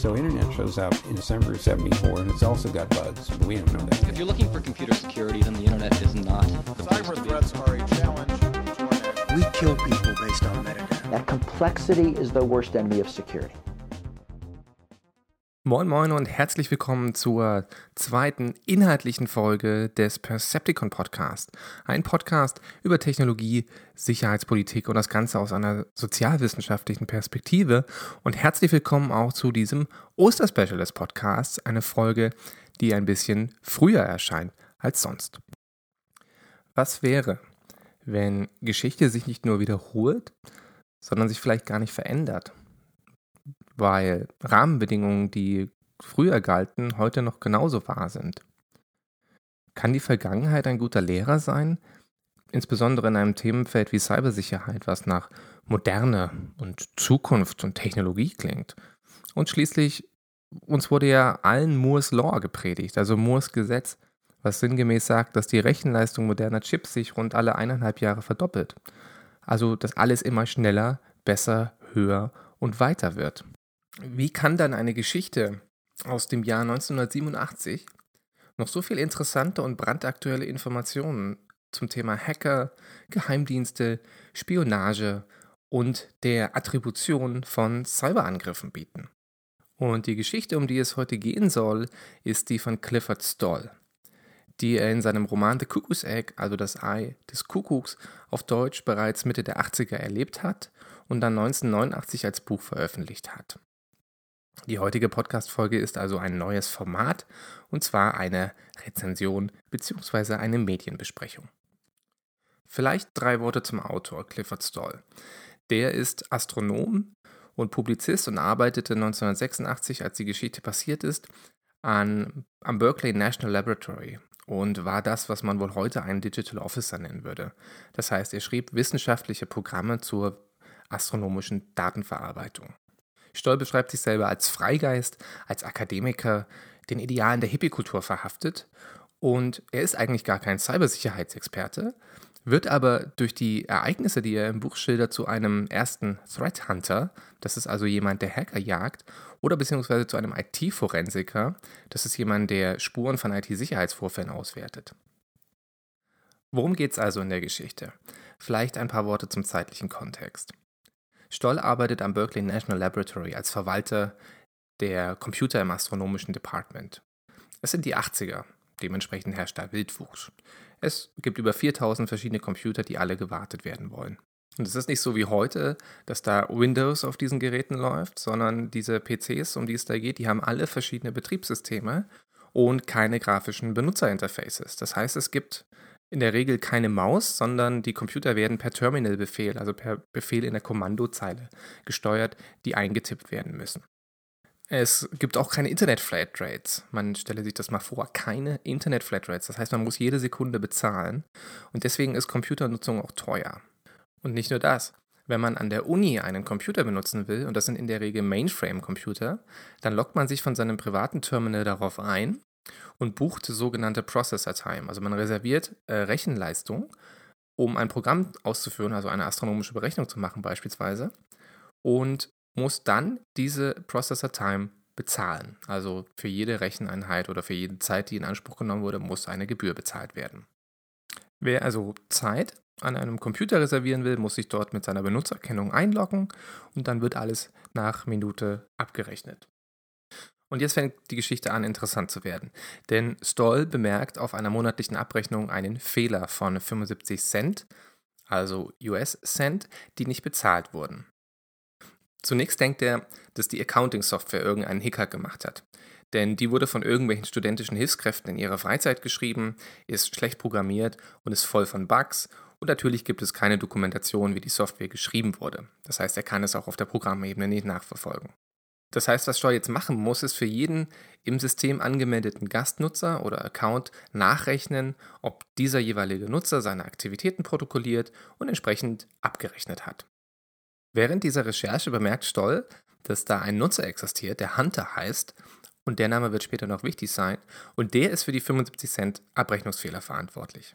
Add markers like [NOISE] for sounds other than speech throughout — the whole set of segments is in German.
So internet shows up in December of 74 and it's also got bugs, but we don't know that. If you're looking for computer security, then the internet is not the place Cyber to be. threats are a challenge to We kill people based on metadata. That complexity is the worst enemy of security. Moin Moin und herzlich willkommen zur zweiten inhaltlichen Folge des Percepticon Podcast. Ein Podcast über Technologie, Sicherheitspolitik und das Ganze aus einer sozialwissenschaftlichen Perspektive. Und herzlich willkommen auch zu diesem Osterspecial des Podcasts, eine Folge, die ein bisschen früher erscheint als sonst. Was wäre, wenn Geschichte sich nicht nur wiederholt, sondern sich vielleicht gar nicht verändert? Weil Rahmenbedingungen, die früher galten, heute noch genauso wahr sind. Kann die Vergangenheit ein guter Lehrer sein? Insbesondere in einem Themenfeld wie Cybersicherheit, was nach Moderne und Zukunft und Technologie klingt. Und schließlich, uns wurde ja allen Moores Law gepredigt, also Moores Gesetz, was sinngemäß sagt, dass die Rechenleistung moderner Chips sich rund alle eineinhalb Jahre verdoppelt. Also, dass alles immer schneller, besser, höher und weiter wird. Wie kann dann eine Geschichte aus dem Jahr 1987 noch so viel interessante und brandaktuelle Informationen zum Thema Hacker, Geheimdienste, Spionage und der Attribution von Cyberangriffen bieten? Und die Geschichte, um die es heute gehen soll, ist die von Clifford Stoll, die er in seinem Roman The Cuckoo's Egg, also das Ei des Kuckucks, auf Deutsch bereits Mitte der 80er erlebt hat und dann 1989 als Buch veröffentlicht hat. Die heutige Podcast-Folge ist also ein neues Format und zwar eine Rezension bzw. eine Medienbesprechung. Vielleicht drei Worte zum Autor Clifford Stoll. Der ist Astronom und Publizist und arbeitete 1986, als die Geschichte passiert ist, an, am Berkeley National Laboratory und war das, was man wohl heute einen Digital Officer nennen würde. Das heißt, er schrieb wissenschaftliche Programme zur astronomischen Datenverarbeitung. Stoll beschreibt sich selber als Freigeist, als Akademiker, den Idealen der Hippie-Kultur verhaftet und er ist eigentlich gar kein Cybersicherheitsexperte, wird aber durch die Ereignisse, die er im Buch schildert, zu einem ersten Threat Hunter, das ist also jemand, der Hacker jagt, oder beziehungsweise zu einem IT-Forensiker, das ist jemand, der Spuren von IT-Sicherheitsvorfällen auswertet. Worum geht es also in der Geschichte? Vielleicht ein paar Worte zum zeitlichen Kontext. Stoll arbeitet am Berkeley National Laboratory als Verwalter der Computer im astronomischen Department. Es sind die 80er, dementsprechend herrscht da Wildwuchs. Es gibt über 4000 verschiedene Computer, die alle gewartet werden wollen. Und es ist nicht so wie heute, dass da Windows auf diesen Geräten läuft, sondern diese PCs, um die es da geht, die haben alle verschiedene Betriebssysteme und keine grafischen Benutzerinterfaces. Das heißt, es gibt in der Regel keine Maus, sondern die Computer werden per Terminal-Befehl, also per Befehl in der Kommandozeile gesteuert, die eingetippt werden müssen. Es gibt auch keine Internet-Flatrates. Man stelle sich das mal vor, keine Internet-Flatrates. Das heißt, man muss jede Sekunde bezahlen. Und deswegen ist Computernutzung auch teuer. Und nicht nur das. Wenn man an der Uni einen Computer benutzen will, und das sind in der Regel Mainframe-Computer, dann loggt man sich von seinem privaten Terminal darauf ein und bucht sogenannte Processor Time. Also man reserviert äh, Rechenleistung, um ein Programm auszuführen, also eine astronomische Berechnung zu machen beispielsweise, und muss dann diese Processor Time bezahlen. Also für jede Recheneinheit oder für jede Zeit, die in Anspruch genommen wurde, muss eine Gebühr bezahlt werden. Wer also Zeit an einem Computer reservieren will, muss sich dort mit seiner Benutzerkennung einloggen und dann wird alles nach Minute abgerechnet. Und jetzt fängt die Geschichte an, interessant zu werden. Denn Stoll bemerkt auf einer monatlichen Abrechnung einen Fehler von 75 Cent, also US-Cent, die nicht bezahlt wurden. Zunächst denkt er, dass die Accounting-Software irgendeinen Hicker gemacht hat. Denn die wurde von irgendwelchen studentischen Hilfskräften in ihrer Freizeit geschrieben, ist schlecht programmiert und ist voll von Bugs. Und natürlich gibt es keine Dokumentation, wie die Software geschrieben wurde. Das heißt, er kann es auch auf der Programmebene nicht nachverfolgen. Das heißt, was Stoll jetzt machen muss, ist für jeden im System angemeldeten Gastnutzer oder Account nachrechnen, ob dieser jeweilige Nutzer seine Aktivitäten protokolliert und entsprechend abgerechnet hat. Während dieser Recherche bemerkt Stoll, dass da ein Nutzer existiert, der Hunter heißt, und der Name wird später noch wichtig sein, und der ist für die 75 Cent Abrechnungsfehler verantwortlich.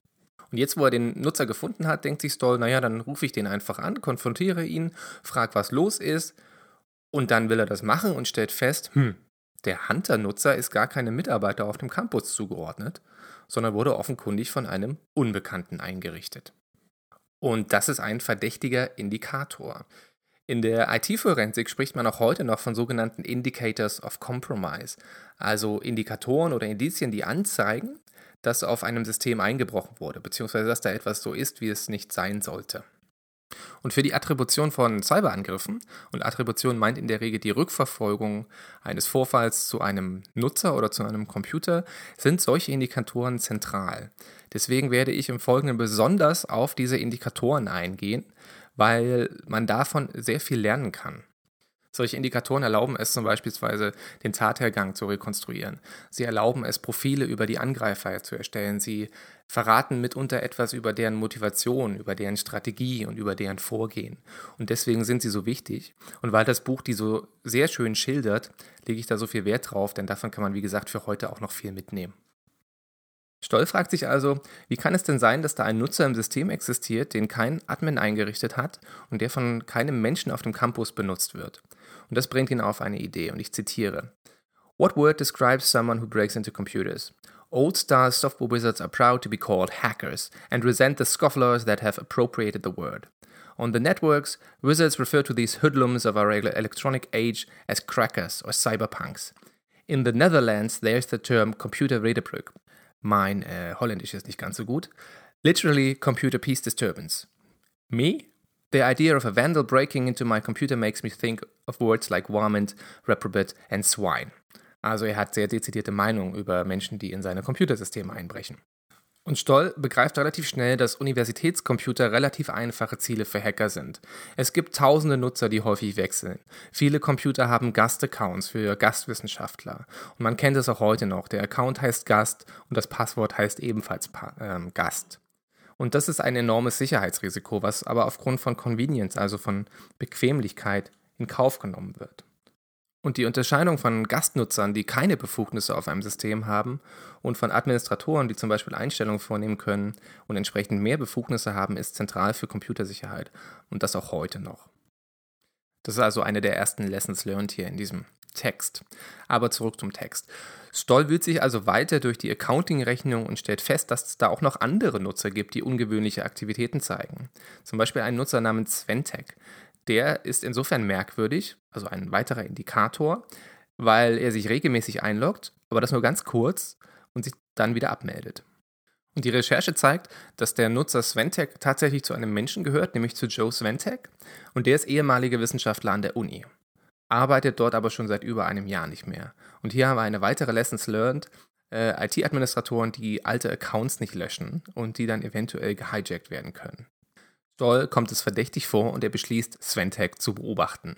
Und jetzt, wo er den Nutzer gefunden hat, denkt sich Stoll, naja, dann rufe ich den einfach an, konfrontiere ihn, frag, was los ist Und dann will er das machen und stellt fest, hm, der Hunter-Nutzer ist gar keinem Mitarbeiter auf dem Campus zugeordnet, sondern wurde offenkundig von einem Unbekannten eingerichtet. Und das ist ein verdächtiger Indikator. In der IT-Forensik spricht man auch heute noch von sogenannten Indicators of Compromise, also Indikatoren oder Indizien, die anzeigen, dass auf einem System eingebrochen wurde, beziehungsweise dass da etwas so ist, wie es nicht sein sollte. Und für die Attribution von Cyberangriffen, und Attribution meint in der Regel die Rückverfolgung eines Vorfalls zu einem Nutzer oder zu einem Computer, sind solche Indikatoren zentral. Deswegen werde ich im Folgenden besonders auf diese Indikatoren eingehen, weil man davon sehr viel lernen kann. Solche Indikatoren erlauben es zum Beispiel den Tathergang zu rekonstruieren. Sie erlauben es, Profile über die Angreifer zu erstellen. Sie verraten mitunter etwas über deren Motivation, über deren Strategie und über deren Vorgehen. Und deswegen sind sie so wichtig. Und weil das Buch die so sehr schön schildert, lege ich da so viel Wert drauf, denn davon kann man, wie gesagt, für heute auch noch viel mitnehmen. Stoll fragt sich also, wie kann es denn sein, dass da ein Nutzer im System existiert, den kein Admin eingerichtet hat und der von keinem Menschen auf dem Campus benutzt wird? Und das bringt ihn auf eine Idee, und ich zitiere. What word describes someone who breaks into computers? Old style software wizards are proud to be called hackers and resent the scofflers that have appropriated the word. On the networks, wizards refer to these hoodlums of our electronic age as crackers or cyberpunks. In the Netherlands, there's the term computer Redebrück. Mein äh, Holländisch ist nicht ganz so gut. Literally, computer peace disturbance. Me? The idea of a vandal breaking into my computer makes me think of words like varmint, reprobate and swine. Also er hat sehr dezidierte Meinungen über Menschen, die in seine Computersysteme einbrechen. Und Stoll begreift relativ schnell, dass Universitätscomputer relativ einfache Ziele für Hacker sind. Es gibt tausende Nutzer, die häufig wechseln. Viele Computer haben Gastaccounts für Gastwissenschaftler. Und man kennt es auch heute noch. Der Account heißt Gast und das Passwort heißt ebenfalls pa ähm, Gast. Und das ist ein enormes Sicherheitsrisiko, was aber aufgrund von Convenience, also von Bequemlichkeit, in Kauf genommen wird. Und die Unterscheidung von Gastnutzern, die keine Befugnisse auf einem System haben, und von Administratoren, die zum Beispiel Einstellungen vornehmen können und entsprechend mehr Befugnisse haben, ist zentral für Computersicherheit. Und das auch heute noch. Das ist also eine der ersten Lessons learned hier in diesem Text. Aber zurück zum Text. Stoll wühlt sich also weiter durch die Accounting-Rechnung und stellt fest, dass es da auch noch andere Nutzer gibt, die ungewöhnliche Aktivitäten zeigen. Zum Beispiel einen Nutzer namens Sventec. Der ist insofern merkwürdig, also ein weiterer Indikator, weil er sich regelmäßig einloggt, aber das nur ganz kurz und sich dann wieder abmeldet. Und die Recherche zeigt, dass der Nutzer Sventek tatsächlich zu einem Menschen gehört, nämlich zu Joe Sventek, und der ist ehemaliger Wissenschaftler an der Uni. Arbeitet dort aber schon seit über einem Jahr nicht mehr. Und hier haben wir eine weitere Lessons learned, äh, IT-Administratoren, die alte Accounts nicht löschen und die dann eventuell gehijackt werden können. Stoll kommt es verdächtig vor und er beschließt, Sventech zu beobachten.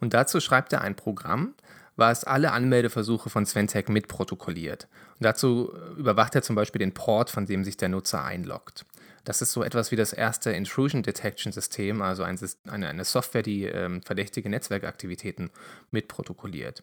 Und dazu schreibt er ein Programm, was alle Anmeldeversuche von Sventech mitprotokolliert. Und dazu überwacht er zum Beispiel den Port, von dem sich der Nutzer einloggt. Das ist so etwas wie das erste Intrusion Detection System, also ein, eine, eine, Software, die ähm, verdächtige Netzwerkaktivitäten mitprotokolliert.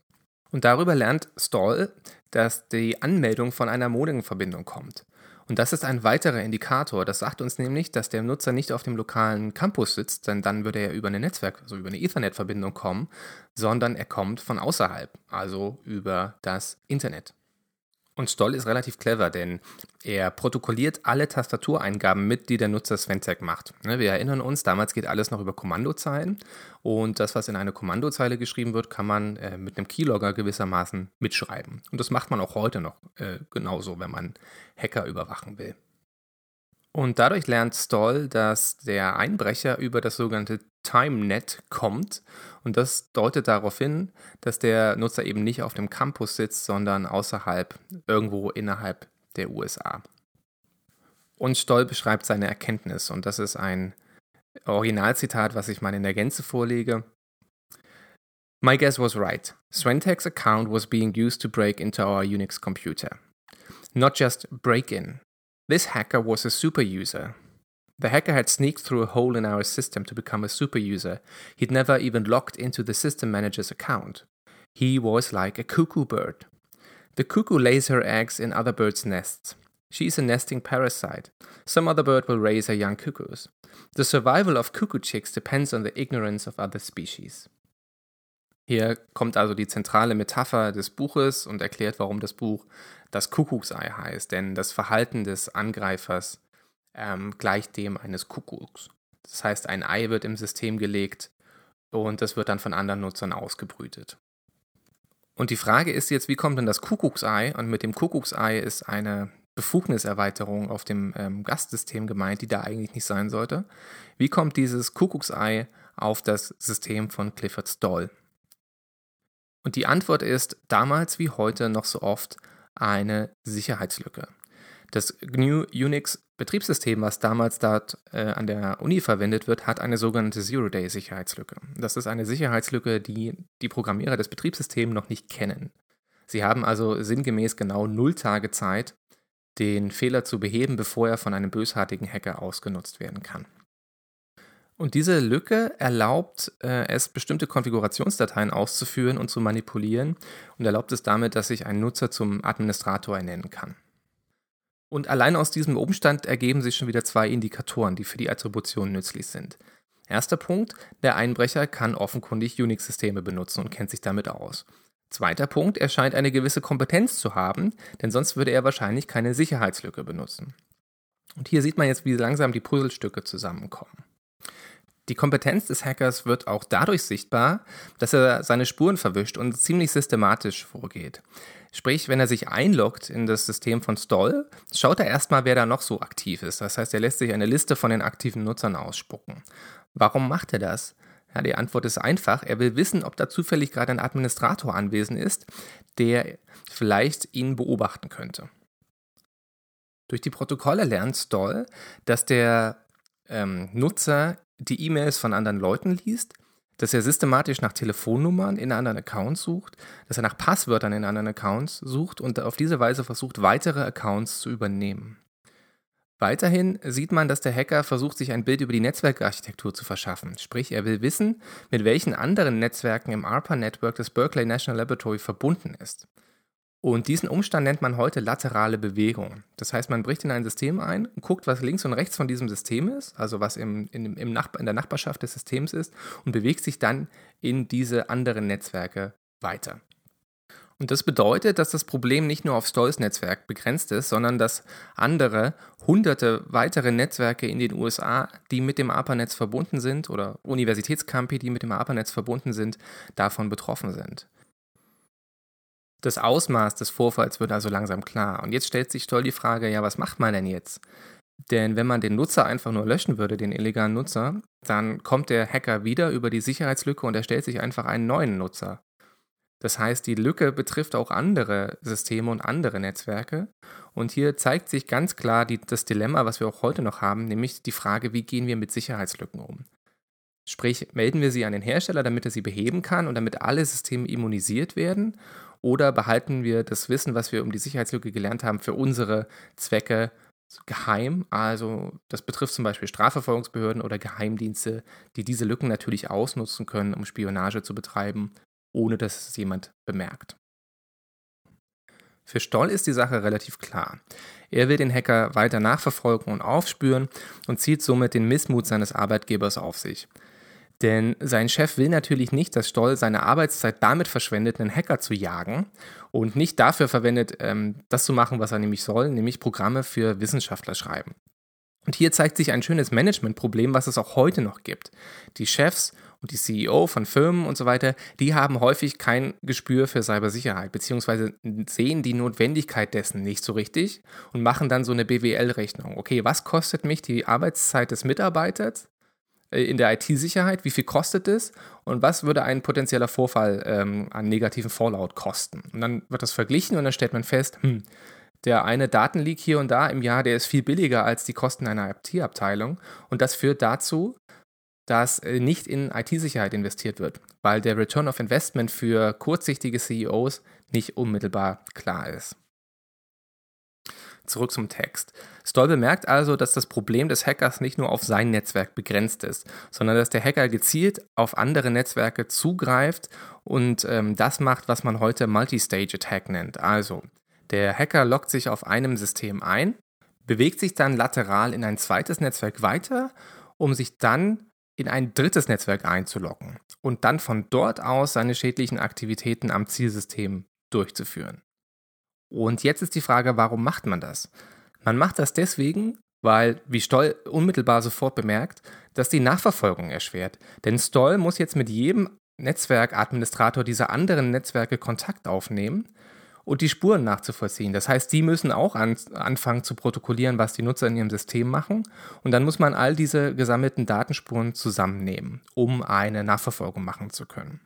Und darüber lernt Stoll, dass die Anmeldung von einer Modemverbindung kommt. Und das ist ein weiterer Indikator. Das sagt uns nämlich, dass der Nutzer nicht auf dem lokalen Campus sitzt, denn dann würde er über eine Netzwerk, also über eine Ethernet-Verbindung kommen, sondern er kommt von außerhalb, also über das Internet. Und Stoll ist relativ clever, denn er protokolliert alle Tastatureingaben mit, die der Nutzer Sventec macht. Ne, wir erinnern uns, damals geht alles noch über Kommandozeilen und das, was in eine Kommandozeile geschrieben wird, kann man äh, mit einem Keylogger gewissermaßen mitschreiben. Und das macht man auch heute noch äh, genauso, wenn man Hacker überwachen will. Und dadurch lernt Stoll, dass der Einbrecher über das sogenannte TimeNet kommt. Und das deutet darauf hin, dass der Nutzer eben nicht auf dem Campus sitzt, sondern außerhalb, irgendwo innerhalb der USA. Und Stoll beschreibt seine Erkenntnis. Und das ist ein Originalzitat, was ich mal in der Gänze vorlege. My guess was right. Sventek's account was being used to break into our Unix computer. Not just break in, This hacker was a super user. The hacker had sneaked through a hole in our system to become a super user. He'd never even logged into the system manager's account. He was like a cuckoo bird. The cuckoo lays her eggs in other birds' nests. She is a nesting parasite. Some other bird will raise her young cuckoos. The survival of cuckoo chicks depends on the ignorance of other species. Hier kommt also die zentrale Metapher des Buches und erklärt, warum das Buch das Kuckucksei heißt. Denn das Verhalten des Angreifers ähm, gleicht dem eines Kuckucks. Das heißt, ein Ei wird im System gelegt und das wird dann von anderen Nutzern ausgebrütet. Und die Frage ist jetzt, wie kommt denn das Kuckucksei? Und mit dem Kuckucksei ist eine Befugniserweiterung auf dem ähm, Gastsystem gemeint, die da eigentlich nicht sein sollte. Wie kommt dieses Kuckucksei auf das System von Clifford Stoll? Und die Antwort ist damals wie heute noch so oft eine Sicherheitslücke. Das GNU Unix Betriebssystem, was damals dort äh, an der Uni verwendet wird, hat eine sogenannte Zero-Day-Sicherheitslücke. Das ist eine Sicherheitslücke, die die Programmierer des Betriebssystems noch nicht kennen. Sie haben also sinngemäß genau null Tage Zeit, den Fehler zu beheben, bevor er von einem bösartigen Hacker ausgenutzt werden kann. Und diese Lücke erlaubt äh, es, bestimmte Konfigurationsdateien auszuführen und zu manipulieren und erlaubt es damit, dass sich ein Nutzer zum Administrator ernennen kann. Und allein aus diesem Umstand ergeben sich schon wieder zwei Indikatoren, die für die Attribution nützlich sind. Erster Punkt, der Einbrecher kann offenkundig Unix-Systeme benutzen und kennt sich damit aus. Zweiter Punkt, er scheint eine gewisse Kompetenz zu haben, denn sonst würde er wahrscheinlich keine Sicherheitslücke benutzen. Und hier sieht man jetzt, wie langsam die Puzzlestücke zusammenkommen. Die Kompetenz des Hackers wird auch dadurch sichtbar, dass er seine Spuren verwischt und ziemlich systematisch vorgeht. Sprich, wenn er sich einloggt in das System von Stoll, schaut er erstmal, wer da noch so aktiv ist. Das heißt, er lässt sich eine Liste von den aktiven Nutzern ausspucken. Warum macht er das? Ja, die Antwort ist einfach. Er will wissen, ob da zufällig gerade ein Administrator anwesend ist, der vielleicht ihn beobachten könnte. Durch die Protokolle lernt Stoll, dass der ähm, Nutzer die E-Mails von anderen Leuten liest, dass er systematisch nach Telefonnummern in anderen Accounts sucht, dass er nach Passwörtern in anderen Accounts sucht und auf diese Weise versucht, weitere Accounts zu übernehmen. Weiterhin sieht man, dass der Hacker versucht, sich ein Bild über die Netzwerkarchitektur zu verschaffen. Sprich, er will wissen, mit welchen anderen Netzwerken im ARPA-Network des Berkeley National Laboratory verbunden ist. Und diesen Umstand nennt man heute laterale Bewegung. Das heißt, man bricht in ein System ein, guckt, was links und rechts von diesem System ist, also was im, in, im Nachbar, in der Nachbarschaft des Systems ist, und bewegt sich dann in diese anderen Netzwerke weiter. Und das bedeutet, dass das Problem nicht nur auf Stolls Netzwerk begrenzt ist, sondern dass andere hunderte weitere Netzwerke in den USA, die mit dem ARPANETZ verbunden sind, oder Universitätscampi, die mit dem ARPANETZ verbunden sind, davon betroffen sind. Das Ausmaß des Vorfalls wird also langsam klar. Und jetzt stellt sich toll die Frage, ja, was macht man denn jetzt? Denn wenn man den Nutzer einfach nur löschen würde, den illegalen Nutzer, dann kommt der Hacker wieder über die Sicherheitslücke und erstellt sich einfach einen neuen Nutzer. Das heißt, die Lücke betrifft auch andere Systeme und andere Netzwerke. Und hier zeigt sich ganz klar die, das Dilemma, was wir auch heute noch haben, nämlich die Frage, wie gehen wir mit Sicherheitslücken um? Sprich, melden wir sie an den Hersteller, damit er sie beheben kann und damit alle Systeme immunisiert werden? Oder behalten wir das Wissen, was wir um die Sicherheitslücke gelernt haben, für unsere Zwecke geheim? Also das betrifft zum Beispiel Strafverfolgungsbehörden oder Geheimdienste, die diese Lücken natürlich ausnutzen können, um Spionage zu betreiben, ohne dass es jemand bemerkt. Für Stoll ist die Sache relativ klar. Er will den Hacker weiter nachverfolgen und aufspüren und zieht somit den Missmut seines Arbeitgebers auf sich. Denn sein Chef will natürlich nicht, dass Stoll seine Arbeitszeit damit verschwendet, einen Hacker zu jagen und nicht dafür verwendet, ähm, das zu machen, was er nämlich soll, nämlich Programme für Wissenschaftler schreiben. Und hier zeigt sich ein schönes Managementproblem, was es auch heute noch gibt. Die Chefs und die CEO von Firmen und so weiter, die haben häufig kein Gespür für Cybersicherheit, beziehungsweise sehen die Notwendigkeit dessen nicht so richtig und machen dann so eine BWL-Rechnung. Okay, was kostet mich die Arbeitszeit des Mitarbeiters in der IT-Sicherheit, wie viel kostet es und was würde ein potenzieller Vorfall ähm, an negativen Fallout kosten. Und dann wird das verglichen und dann stellt man fest, hm, der eine Datenleak hier und da im Jahr, der ist viel billiger als die Kosten einer IT-Abteilung und das führt dazu, dass äh, nicht in IT-Sicherheit investiert wird, weil der Return of Investment für kurzsichtige CEOs nicht unmittelbar klar ist. Zurück zum Text. Stoll bemerkt also, dass das Problem des Hackers nicht nur auf sein Netzwerk begrenzt ist, sondern dass der Hacker gezielt auf andere Netzwerke zugreift und ähm, das macht, was man heute Multistage-Attack nennt. Also, der Hacker loggt sich auf einem System ein, bewegt sich dann lateral in ein zweites Netzwerk weiter, um sich dann in ein drittes Netzwerk einzuloggen und dann von dort aus seine schädlichen Aktivitäten am Zielsystem durchzuführen. Und jetzt ist die Frage, warum macht man das? Man macht das deswegen, weil, wie Stoll unmittelbar sofort bemerkt, dass die Nachverfolgung erschwert. Denn Stoll muss jetzt mit jedem Netzwerkadministrator dieser anderen Netzwerke Kontakt aufnehmen und die Spuren nachzuvollziehen. Das heißt, die müssen auch an, anfangen zu protokollieren, was die Nutzer in ihrem System machen. Und dann muss man all diese gesammelten Datenspuren zusammennehmen, um eine Nachverfolgung machen zu können.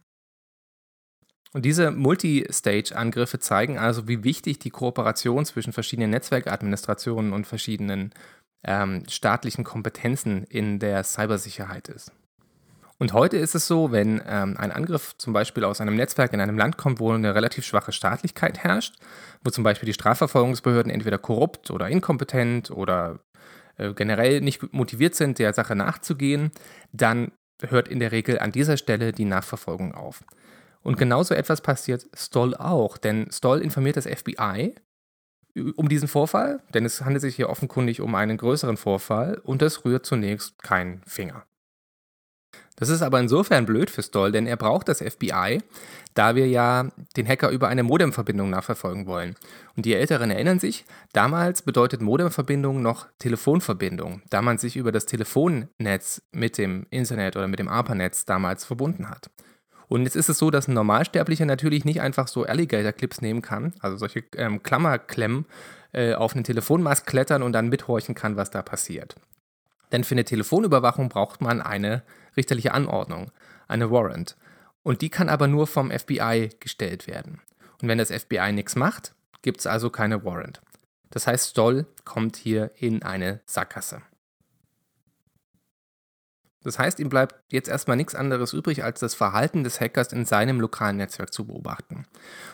Und diese Multistage-Angriffe zeigen also, wie wichtig die Kooperation zwischen verschiedenen Netzwerkadministrationen und verschiedenen ähm, staatlichen Kompetenzen in der Cybersicherheit ist. Und heute ist es so, wenn ähm, ein Angriff zum Beispiel aus einem Netzwerk in einem Land kommt, wo eine relativ schwache Staatlichkeit herrscht, wo zum Beispiel die Strafverfolgungsbehörden entweder korrupt oder inkompetent oder äh, generell nicht motiviert sind, der Sache nachzugehen, dann hört in der Regel an dieser Stelle die Nachverfolgung auf. Und genauso etwas passiert Stoll auch, denn Stoll informiert das FBI um diesen Vorfall, denn es handelt sich hier offenkundig um einen größeren Vorfall und es rührt zunächst keinen Finger. Das ist aber insofern blöd für Stoll, denn er braucht das FBI, da wir ja den Hacker über eine Modemverbindung nachverfolgen wollen. Und die Älteren erinnern sich, damals bedeutet Modemverbindung noch Telefonverbindung, da man sich über das Telefonnetz mit dem Internet oder mit dem ARPANETZ damals verbunden hat. Und jetzt ist es so, dass ein Normalsterblicher natürlich nicht einfach so Alligator-Clips nehmen kann, also solche ähm, Klammerklemmen äh, auf einen Telefonmast klettern und dann mithorchen kann, was da passiert. Denn für eine Telefonüberwachung braucht man eine richterliche Anordnung, eine Warrant. Und die kann aber nur vom FBI gestellt werden. Und wenn das FBI nichts macht, gibt es also keine Warrant. Das heißt, Stoll kommt hier in eine Sackgasse. Das heißt, ihm bleibt jetzt erstmal nichts anderes übrig, als das Verhalten des Hackers in seinem lokalen Netzwerk zu beobachten.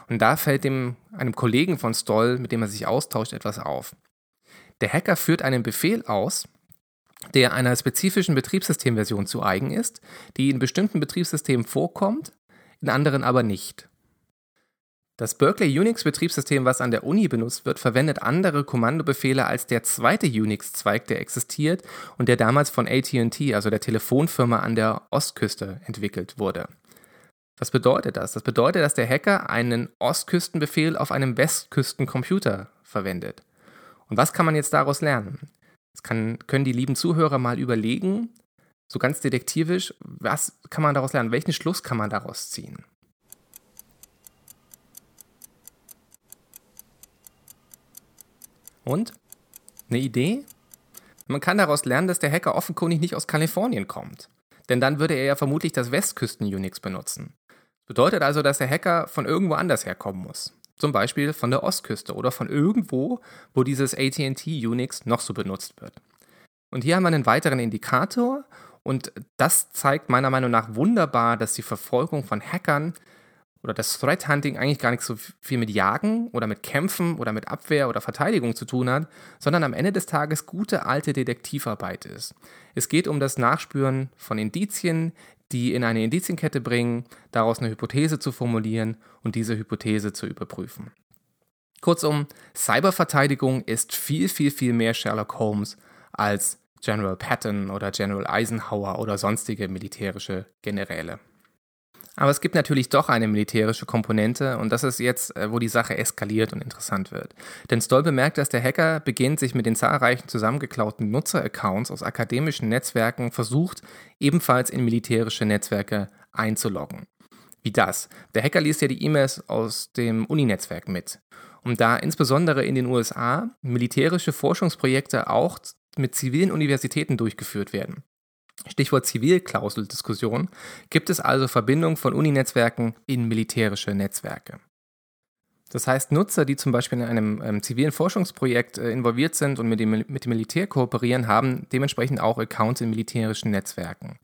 Und da fällt dem, einem Kollegen von Stoll, mit dem er sich austauscht, etwas auf. Der Hacker führt einen Befehl aus, der einer spezifischen Betriebssystemversion zu eigen ist, die in bestimmten Betriebssystemen vorkommt, in anderen aber nicht. Das Berkeley Unix-Betriebssystem, was an der Uni benutzt wird, verwendet andere Kommandobefehle als der zweite Unix-Zweig, der existiert und der damals von ATT, also der Telefonfirma an der Ostküste, entwickelt wurde. Was bedeutet das? Das bedeutet, dass der Hacker einen Ostküstenbefehl auf einem Westküstencomputer verwendet. Und was kann man jetzt daraus lernen? Das kann, können die lieben Zuhörer mal überlegen, so ganz detektivisch, was kann man daraus lernen? Welchen Schluss kann man daraus ziehen? Und? Eine Idee? Man kann daraus lernen, dass der Hacker offenkundig nicht aus Kalifornien kommt. Denn dann würde er ja vermutlich das Westküsten-Unix benutzen. Bedeutet also, dass der Hacker von irgendwo anders herkommen muss. Zum Beispiel von der Ostküste oder von irgendwo, wo dieses ATT Unix noch so benutzt wird. Und hier haben wir einen weiteren Indikator und das zeigt meiner Meinung nach wunderbar, dass die Verfolgung von Hackern oder das Threat Hunting eigentlich gar nicht so viel mit Jagen oder mit Kämpfen oder mit Abwehr oder Verteidigung zu tun hat, sondern am Ende des Tages gute alte Detektivarbeit ist. Es geht um das Nachspüren von Indizien, die in eine Indizienkette bringen, daraus eine Hypothese zu formulieren und diese Hypothese zu überprüfen. Kurzum, Cyberverteidigung ist viel, viel, viel mehr Sherlock Holmes als General Patton oder General Eisenhower oder sonstige militärische Generäle. Aber es gibt natürlich doch eine militärische Komponente und das ist jetzt, äh, wo die Sache eskaliert und interessant wird. Denn Stoll bemerkt, dass der Hacker beginnt, sich mit den zahlreichen zusammengeklauten Nutzeraccounts aus akademischen Netzwerken versucht, ebenfalls in militärische Netzwerke einzuloggen. Wie das? Der Hacker liest ja die E-Mails aus dem Uni-Netzwerk mit. Und da insbesondere in den USA militärische Forschungsprojekte auch mit zivilen Universitäten durchgeführt werden, Stichwort Zivilklauseldiskussion, gibt es also Verbindungen von Uninetzwerken in militärische Netzwerke. Das heißt, Nutzer, die zum Beispiel in einem ähm, zivilen Forschungsprojekt äh, involviert sind und mit dem, mit dem Militär kooperieren, haben dementsprechend auch Accounts in militärischen Netzwerken.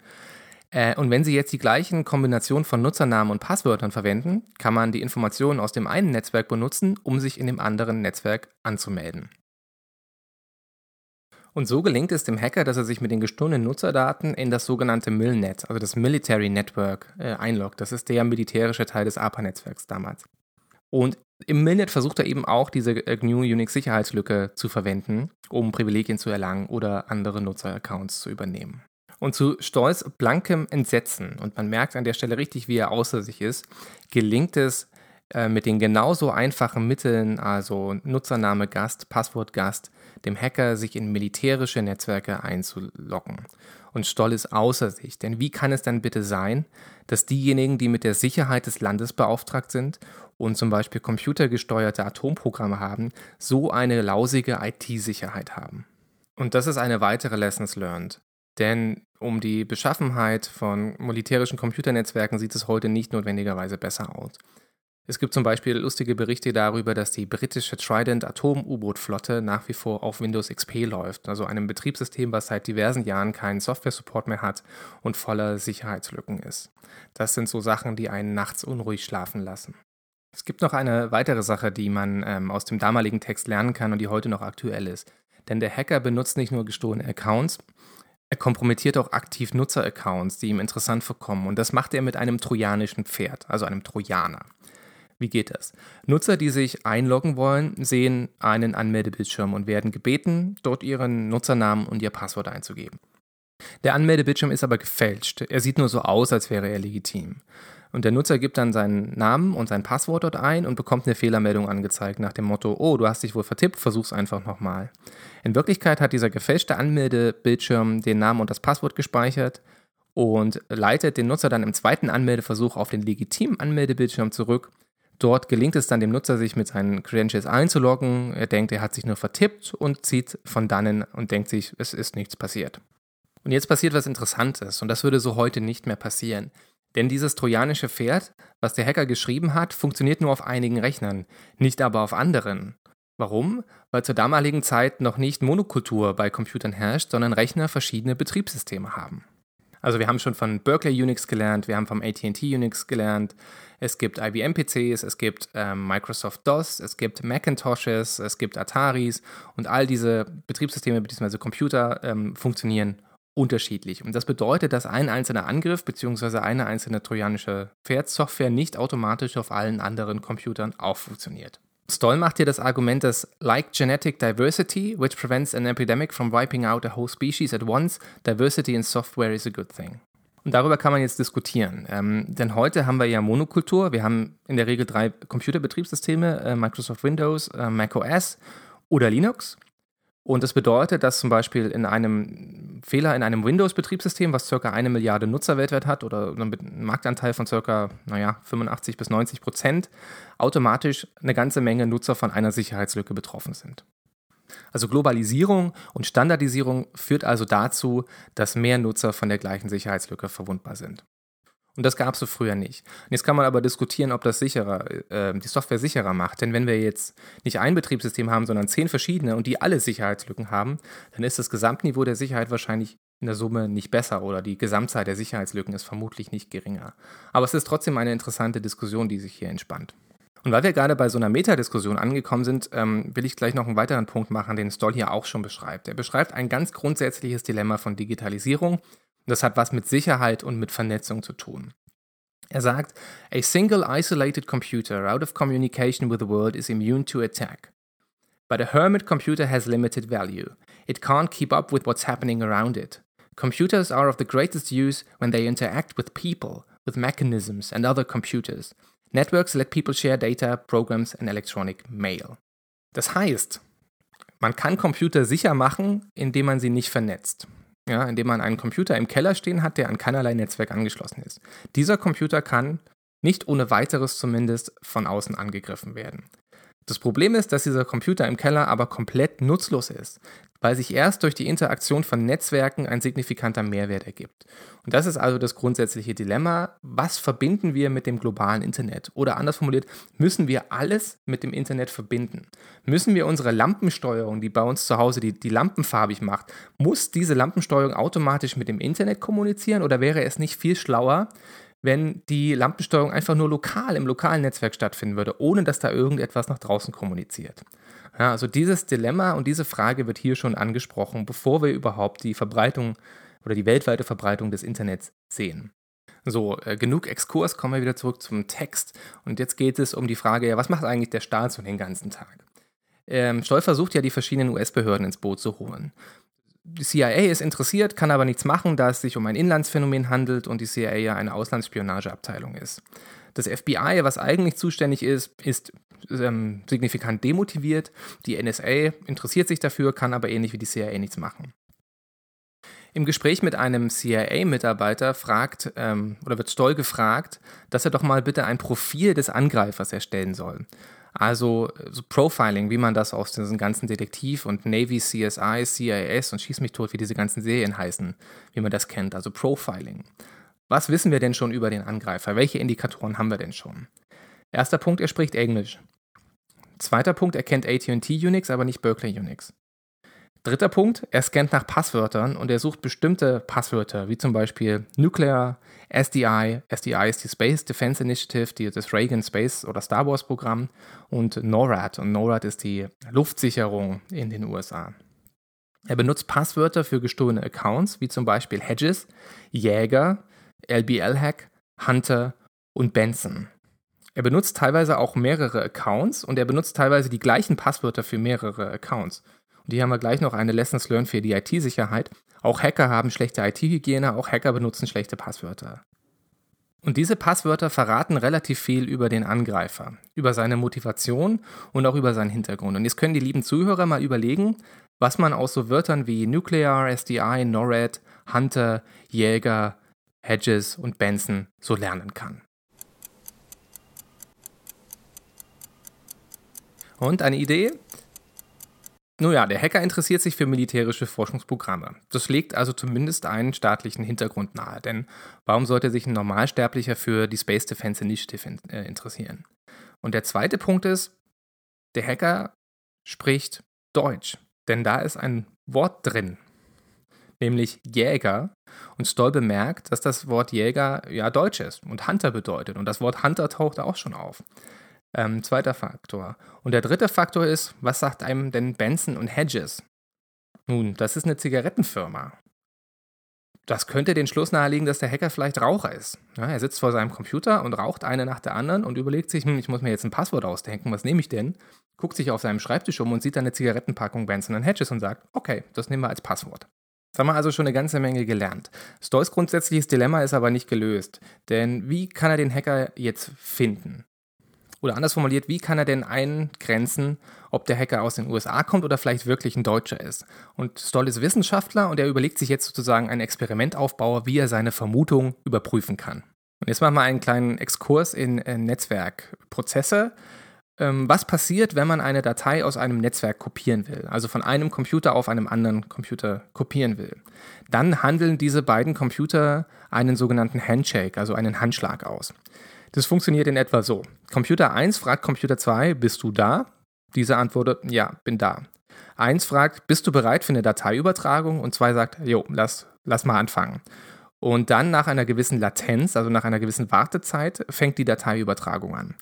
Äh, und wenn Sie jetzt die gleichen Kombinationen von Nutzernamen und Passwörtern verwenden, kann man die Informationen aus dem einen Netzwerk benutzen, um sich in dem anderen Netzwerk anzumelden. Und so gelingt es dem Hacker, dass er sich mit den gestohlenen Nutzerdaten in das sogenannte MILNet, also das Military Network, äh, einloggt. Das ist der militärische Teil des ARPA-Netzwerks damals. Und im MILNet versucht er eben auch diese äh, GNU Unix-Sicherheitslücke zu verwenden, um Privilegien zu erlangen oder andere Nutzeraccounts zu übernehmen. Und zu Stolz blankem Entsetzen, und man merkt an der Stelle richtig, wie er außer sich ist, gelingt es äh, mit den genauso einfachen Mitteln, also Nutzername Gast, Passwort Gast, dem Hacker sich in militärische Netzwerke einzuloggen. Und Stoll ist außer sich, denn wie kann es dann bitte sein, dass diejenigen, die mit der Sicherheit des Landes beauftragt sind und zum Beispiel computergesteuerte Atomprogramme haben, so eine lausige IT-Sicherheit haben? Und das ist eine weitere Lessons learned. Denn um die Beschaffenheit von militärischen Computernetzwerken sieht es heute nicht notwendigerweise besser aus. Es gibt zum Beispiel lustige Berichte darüber, dass die britische Trident Atom-U-Boot-Flotte nach wie vor auf Windows XP läuft, also einem Betriebssystem, was seit diversen Jahren keinen Software-Support mehr hat und voller Sicherheitslücken ist. Das sind so Sachen, die einen nachts unruhig schlafen lassen. Es gibt noch eine weitere Sache, die man ähm, aus dem damaligen Text lernen kann und die heute noch aktuell ist. Denn der Hacker benutzt nicht nur gestohlene Accounts, er kompromittiert auch aktiv Nutzer-Accounts, die ihm interessant vorkommen. Und das macht er mit einem trojanischen Pferd, also einem Trojaner. Wie geht das? Nutzer, die sich einloggen wollen, sehen einen Anmeldebildschirm und werden gebeten, dort ihren Nutzernamen und ihr Passwort einzugeben. Der Anmeldebildschirm ist aber gefälscht. Er sieht nur so aus, als wäre er legitim. Und der Nutzer gibt dann seinen Namen und sein Passwort dort ein und bekommt eine Fehlermeldung angezeigt nach dem Motto, oh, du hast dich wohl vertippt, versuch's einfach nochmal. In Wirklichkeit hat dieser gefälschte Anmeldebildschirm den Namen und das Passwort gespeichert und leitet den Nutzer dann im zweiten Anmeldeversuch auf den legitimen Anmeldebildschirm zurück Dort gelingt es dann dem Nutzer, sich mit seinen Credentials einzuloggen. Er denkt, er hat sich nur vertippt und zieht von dannen und denkt sich, es ist nichts passiert. Und jetzt passiert was Interessantes und das würde so heute nicht mehr passieren. Denn dieses trojanische Pferd, was der Hacker geschrieben hat, funktioniert nur auf einigen Rechnern, nicht aber auf anderen. Warum? Weil zur damaligen Zeit noch nicht Monokultur bei Computern herrscht, sondern Rechner verschiedene Betriebssysteme haben. Also wir haben schon von Berkeley Unix gelernt, wir haben vom AT&T Unix gelernt, es gibt IBM-PCs, es gibt ähm, Microsoft DOS, es gibt Macintoshes, es gibt Ataris und all diese Betriebssysteme bzw. Computer ähm, funktionieren unterschiedlich. Und das bedeutet, dass ein einzelner Angriff bzw. eine einzelne trojanische Pferdsoftware nicht automatisch auf allen anderen Computern auch funktioniert. Stoll macht hier das Argument, dass like genetic diversity, which prevents an epidemic from wiping out a whole species at once, diversity in software is a good thing. Und darüber kann man jetzt diskutieren. Ähm, denn heute haben wir ja Monokultur. Wir haben in der Regel drei Computerbetriebssysteme, äh, Microsoft Windows, äh, Mac OS oder Linux. Und das bedeutet, dass zum Beispiel in einem Fehler in einem Windows-Betriebssystem, was ca. eine Milliarde Nutzer weltweit hat oder einen Marktanteil von ca. Naja, 85 bis 90 Prozent, automatisch eine ganze Menge Nutzer von einer Sicherheitslücke betroffen sind. Also Globalisierung und Standardisierung führt also dazu, dass mehr Nutzer von der gleichen Sicherheitslücke verwundbar sind. Und das gab es so früher nicht. Und jetzt kann man aber diskutieren, ob das sicherer, äh, die Software sicherer macht. Denn wenn wir jetzt nicht ein Betriebssystem haben, sondern zehn verschiedene und die alle Sicherheitslücken haben, dann ist das Gesamtniveau der Sicherheit wahrscheinlich in der Summe nicht besser oder die Gesamtzahl der Sicherheitslücken ist vermutlich nicht geringer. Aber es ist trotzdem eine interessante Diskussion, die sich hier entspannt. Und weil wir gerade bei so einer Metadiskussion angekommen sind, ähm, will ich gleich noch einen weiteren Punkt machen, den Stoll hier auch schon beschreibt. Er beschreibt ein ganz grundsätzliches Dilemma von Digitalisierung. Das hat was mit Sicherheit und mit Vernetzung zu tun. Er sagt, a single isolated computer out of communication with the world is immune to attack. But a hermit computer has limited value. It can't keep up with what's happening around it. Computers are of the greatest use when they interact with people, with mechanisms and other computers, Networks let people share data, programs and electronic mail. Das heißt, man kann Computer sicher machen, indem man sie nicht vernetzt. Ja, indem man einen Computer im Keller stehen hat, der an keinerlei Netzwerk angeschlossen ist. Dieser Computer kann nicht ohne weiteres zumindest von außen angegriffen werden. Das Problem ist, dass dieser Computer im Keller aber komplett nutzlos ist, weil sich erst durch die Interaktion von Netzwerken ein signifikanter Mehrwert ergibt. Und das ist also das grundsätzliche Dilemma. Was verbinden wir mit dem globalen Internet? Oder anders formuliert, müssen wir alles mit dem Internet verbinden? Müssen wir unsere Lampensteuerung, die bei uns zu Hause die, die Lampen farbig macht, muss diese Lampensteuerung automatisch mit dem Internet kommunizieren? Oder wäre es nicht viel schlauer, wenn die Lampensteuerung einfach nur lokal im lokalen Netzwerk stattfinden würde, ohne dass da irgendetwas nach draußen kommuniziert. Ja, also dieses Dilemma und diese Frage wird hier schon angesprochen, bevor wir überhaupt die Verbreitung oder die weltweite Verbreitung des Internets sehen. So, äh, genug Exkurs, kommen wir wieder zurück zum Text. Und jetzt geht es um die Frage, ja, was macht eigentlich der Staat so den ganzen Tag? Ähm, Stoll versucht ja, die verschiedenen US-Behörden ins Boot zu holen. Die CIA ist interessiert, kann aber nichts machen, da es sich um ein Inlandsphänomen handelt und die CIA ja eine Auslandsspionageabteilung ist. Das FBI, was eigentlich zuständig ist, ist ähm, signifikant demotiviert. Die NSA interessiert sich dafür, kann aber ähnlich wie die CIA nichts machen. Im Gespräch mit einem CIA-Mitarbeiter fragt ähm, oder wird Stoll gefragt, dass er doch mal bitte ein Profil des Angreifers erstellen soll. Also so Profiling, wie man das aus diesen ganzen Detektiv- und Navy, CSI, CIS und Schieß mich tot, wie diese ganzen Serien heißen, wie man das kennt, also Profiling. Was wissen wir denn schon über den Angreifer? Welche Indikatoren haben wir denn schon? Erster Punkt, er spricht Englisch. Zweiter Punkt, er kennt AT&T Unix, aber nicht Berkeley Unix. Dritter Punkt, er scannt nach Passwörtern und er sucht bestimmte Passwörter, wie zum Beispiel Nuclear, SDI, SDI ist die Space Defense Initiative, die, das Reagan Space oder Star Wars Programm und NORAD und NORAD ist die Luftsicherung in den USA. Er benutzt Passwörter für gestohlene Accounts, wie zum Beispiel Hedges, Jäger, LBL-Hack, Hunter und Benson. Er benutzt teilweise auch mehrere Accounts und er benutzt teilweise die gleichen Passwörter für mehrere Accounts. Hier haben wir gleich noch eine Lessons learned für die IT-Sicherheit. Auch Hacker haben schlechte IT-Hygiene, auch Hacker benutzen schlechte Passwörter. Und diese Passwörter verraten relativ viel über den Angreifer, über seine Motivation und auch über seinen Hintergrund. Und jetzt können die lieben Zuhörer mal überlegen, was man aus so Wörtern wie Nuclear, SDI, NORAD, Hunter, Jäger, Hedges und Benson so lernen kann. Und eine Idee? Nun ja, der Hacker interessiert sich für militärische Forschungsprogramme. Das legt also zumindest einen staatlichen Hintergrund nahe, denn warum sollte sich ein Normalsterblicher für die Space Defense Initiative äh, interessieren? Und der zweite Punkt ist, der Hacker spricht Deutsch, denn da ist ein Wort drin, nämlich Jäger. Und Stoll bemerkt, dass das Wort Jäger ja Deutsch ist und Hunter bedeutet. Und das Wort Hunter taucht auch schon auf. Ähm, zweiter Faktor. Und der dritte Faktor ist, was sagt einem denn Benson und Hedges? Nun, das ist eine Zigarettenfirma. Das könnte den Schluss nahelegen, dass der Hacker vielleicht Raucher ist. Ja, er sitzt vor seinem Computer und raucht eine nach der anderen und überlegt sich, hm, ich muss mir jetzt ein Passwort ausdenken, was nehme ich denn? Guckt sich auf seinem Schreibtisch um und sieht eine Zigarettenpackung Benson und Hedges und sagt, okay, das nehmen wir als Passwort. Jetzt haben wir also schon eine ganze Menge gelernt. Stolz grundsätzliches Dilemma ist aber nicht gelöst. Denn wie kann er den Hacker jetzt finden? Oder anders formuliert, wie kann er denn eingrenzen, ob der Hacker aus den USA kommt oder vielleicht wirklich ein Deutscher ist? Und Stoll ist Wissenschaftler und er überlegt sich jetzt sozusagen ein Experiment aufbauen, wie er seine Vermutung überprüfen kann. Und jetzt machen wir einen kleinen Exkurs in, in Netzwerkprozesse. Ähm, was passiert, wenn man eine Datei aus einem Netzwerk kopieren will, also von einem Computer auf einem anderen Computer kopieren will? Dann handeln diese beiden Computer einen sogenannten Handshake, also einen Handschlag aus. Das funktioniert in etwa so. Computer 1 fragt Computer 2, bist du da? Dieser antwortet, ja, bin da. 1 fragt, bist du bereit für eine Dateiübertragung? Und 2 sagt, jo, lass, lass mal anfangen. Und dann nach einer gewissen Latenz, also nach einer gewissen Wartezeit, fängt die Dateiübertragung an.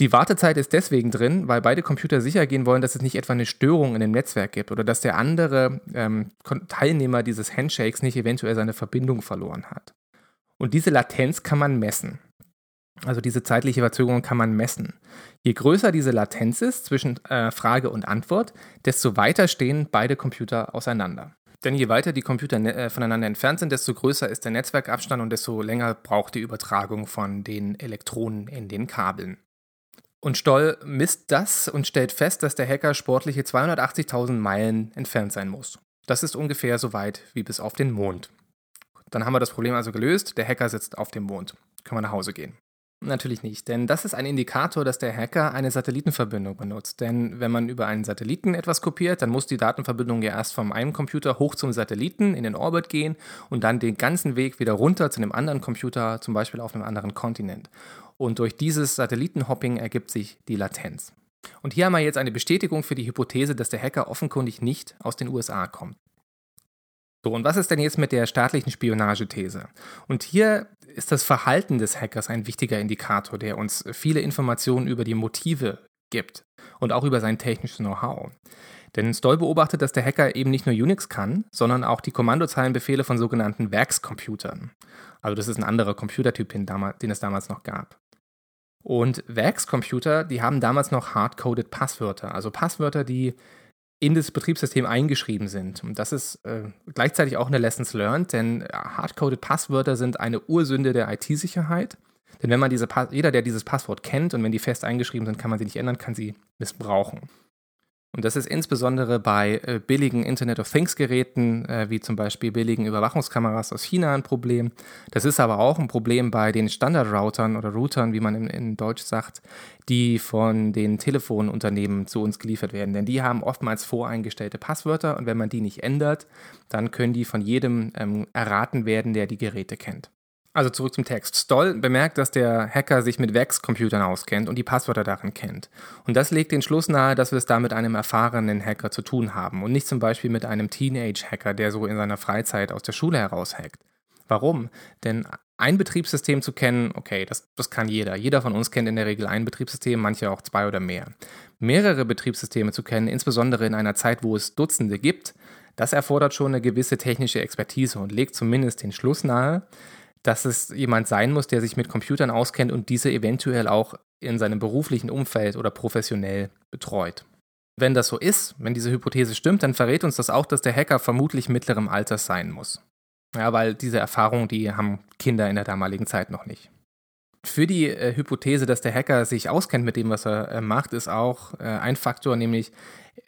Die Wartezeit ist deswegen drin, weil beide Computer sicher gehen wollen, dass es nicht etwa eine Störung in dem Netzwerk gibt oder dass der andere ähm, Teilnehmer dieses Handshakes nicht eventuell seine Verbindung verloren hat. Und diese Latenz kann man messen. Also diese zeitliche Verzögerung kann man messen. Je größer diese Latenz ist zwischen äh, Frage und Antwort, desto weiter stehen beide Computer auseinander. Denn je weiter die Computer äh, voneinander entfernt sind, desto größer ist der Netzwerkabstand und desto länger braucht die Übertragung von den Elektronen in den Kabeln. Und Stoll misst das und stellt fest, dass der Hacker sportliche 280.000 Meilen entfernt sein muss. Das ist ungefähr so weit wie bis auf den Mond. Dann haben wir das Problem also gelöst. Der Hacker sitzt auf dem Mond. Können wir nach Hause gehen. Natürlich nicht, denn das ist ein Indikator, dass der Hacker eine Satellitenverbindung benutzt. Denn wenn man über einen Satelliten etwas kopiert, dann muss die Datenverbindung ja erst vom einen Computer hoch zum Satelliten in den Orbit gehen und dann den ganzen Weg wieder runter zu einem anderen Computer, zum Beispiel auf einem anderen Kontinent. Und durch dieses Satellitenhopping ergibt sich die Latenz. Und hier haben wir jetzt eine Bestätigung für die Hypothese, dass der Hacker offenkundig nicht aus den USA kommt. So, und was ist denn jetzt mit der staatlichen Spionagethese? Und hier ist das Verhalten des Hackers ein wichtiger Indikator, der uns viele Informationen über die Motive gibt und auch über sein technisches Know-how. Denn Stoll beobachtet, dass der Hacker eben nicht nur Unix kann, sondern auch die Kommandozeilenbefehle von sogenannten Werkscomputern. Also das ist ein anderer Computertyp, den, den es damals noch gab. Und Werkscomputer, die haben damals noch hardcoded Passwörter, also Passwörter, die in das Betriebssystem eingeschrieben sind. Und das ist äh, gleichzeitig auch eine Lessons learned, denn äh, hardcoded Passwörter sind eine Ursünde der IT-Sicherheit. Denn wenn man diese jeder, der dieses Passwort kennt und wenn die fest eingeschrieben sind, kann man sie nicht ändern, kann sie missbrauchen. Und das ist insbesondere bei äh, billigen Internet of Things Geräten, äh, wie zum Beispiel billigen Überwachungskameras aus China, ein Problem. Das ist aber auch ein Problem bei den Standard-Routern oder Routern, wie man in, in, Deutsch sagt, die von den Telefonunternehmen zu uns geliefert werden. Denn die haben oftmals voreingestellte Passwörter und wenn man die nicht ändert, dann können die von jedem ähm, erraten werden, der die Geräte kennt. Also zurück zum Text. Stoll bemerkt, dass der Hacker sich mit VEX-Computern auskennt und die Passwörter darin kennt. Und das legt den Schluss nahe, dass wir es da mit einem erfahrenen Hacker zu tun haben und nicht zum Beispiel mit einem Teenage-Hacker, der so in seiner Freizeit aus der Schule heraus hackt. Warum? Denn ein Betriebssystem zu kennen, okay, das, das kann jeder. Jeder von uns kennt in der Regel ein Betriebssystem, manche auch zwei oder mehr. Mehrere Betriebssysteme zu kennen, insbesondere in einer Zeit, wo es Dutzende gibt, das erfordert schon eine gewisse technische Expertise und legt zumindest den Schluss nahe, dass es jemand sein muss, der sich mit Computern auskennt und diese eventuell auch in seinem beruflichen Umfeld oder professionell betreut. Wenn das so ist, wenn diese Hypothese stimmt, dann verrät uns das auch, dass der Hacker vermutlich mittleren Alters sein muss. Ja, weil diese Erfahrung, die haben Kinder in der damaligen Zeit noch nicht. Für die äh, Hypothese, dass der Hacker sich auskennt mit dem, was er äh, macht, ist auch äh, ein Faktor, nämlich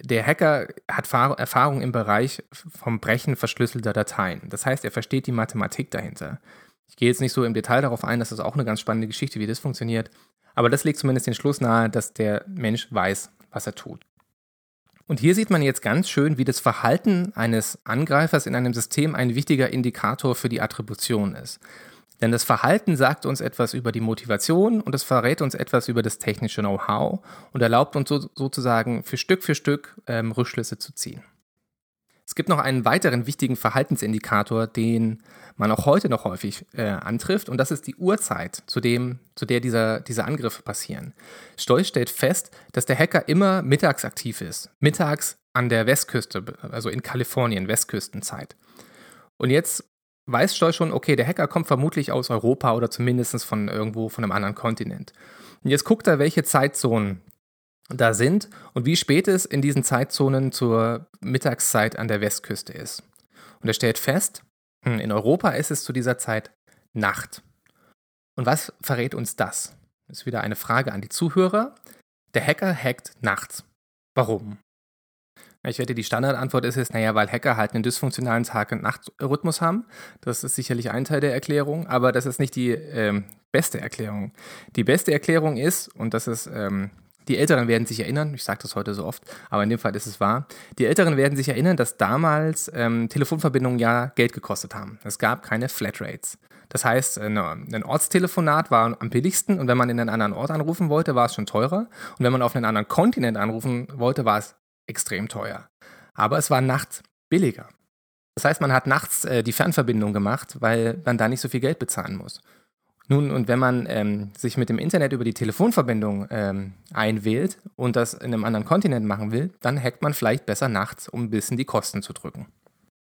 der Hacker hat Fahr Erfahrung im Bereich vom Brechen verschlüsselter Dateien. Das heißt, er versteht die Mathematik dahinter. Ich gehe jetzt nicht so im Detail darauf ein, das ist auch eine ganz spannende Geschichte, wie das funktioniert. Aber das legt zumindest den Schluss nahe, dass der Mensch weiß, was er tut. Und hier sieht man jetzt ganz schön, wie das Verhalten eines Angreifers in einem System ein wichtiger Indikator für die Attribution ist. Denn das Verhalten sagt uns etwas über die Motivation und es verrät uns etwas über das technische Know-how und erlaubt uns so, sozusagen für Stück für Stück ähm, Rückschlüsse zu ziehen. Es gibt noch einen weiteren wichtigen Verhaltensindikator, den man auch heute noch häufig äh, antrifft, und das ist die Uhrzeit, zu, dem, zu der dieser, diese Angriffe passieren. Stolz stellt fest, dass der Hacker immer mittags aktiv ist. Mittags an der Westküste, also in Kalifornien, Westküstenzeit. Und jetzt weiß Stolz schon, okay, der Hacker kommt vermutlich aus Europa oder zumindest von irgendwo von einem anderen Kontinent. Und jetzt guckt er, welche Zeitzonen da sind und wie spät es in diesen Zeitzonen zur Mittagszeit an der Westküste ist. Und er stellt fest, hm, in Europa ist es zu dieser Zeit Nacht. Und was verrät uns das? Das ist wieder eine Frage an die Zuhörer. Der Hacker hackt nachts. Warum? Ich wette, die Standardantwort ist es, naja, weil Hacker halt einen dysfunktionalen Tag- und Nachtrhythmus haben. Das ist sicherlich ein Teil der Erklärung, aber das ist nicht die ähm, beste Erklärung. Die beste Erklärung ist, und das ist ähm, die Älteren werden sich erinnern, ich sage das heute so oft, aber in dem Fall ist es wahr. Die Älteren werden sich erinnern, dass damals ähm, Telefonverbindungen ja Geld gekostet haben. Es gab keine Flatrates. Das heißt, ein Ortstelefonat war am billigsten und wenn man in einen anderen Ort anrufen wollte, war es schon teurer. Und wenn man auf einen anderen Kontinent anrufen wollte, war es extrem teuer. Aber es war nachts billiger. Das heißt, man hat nachts äh, die Fernverbindung gemacht, weil man da nicht so viel Geld bezahlen muss. Nun, und wenn man ähm, sich mit dem Internet über die Telefonverbindung ähm, einwählt und das in einem anderen Kontinent machen will, dann hackt man vielleicht besser nachts, um ein bisschen die Kosten zu drücken.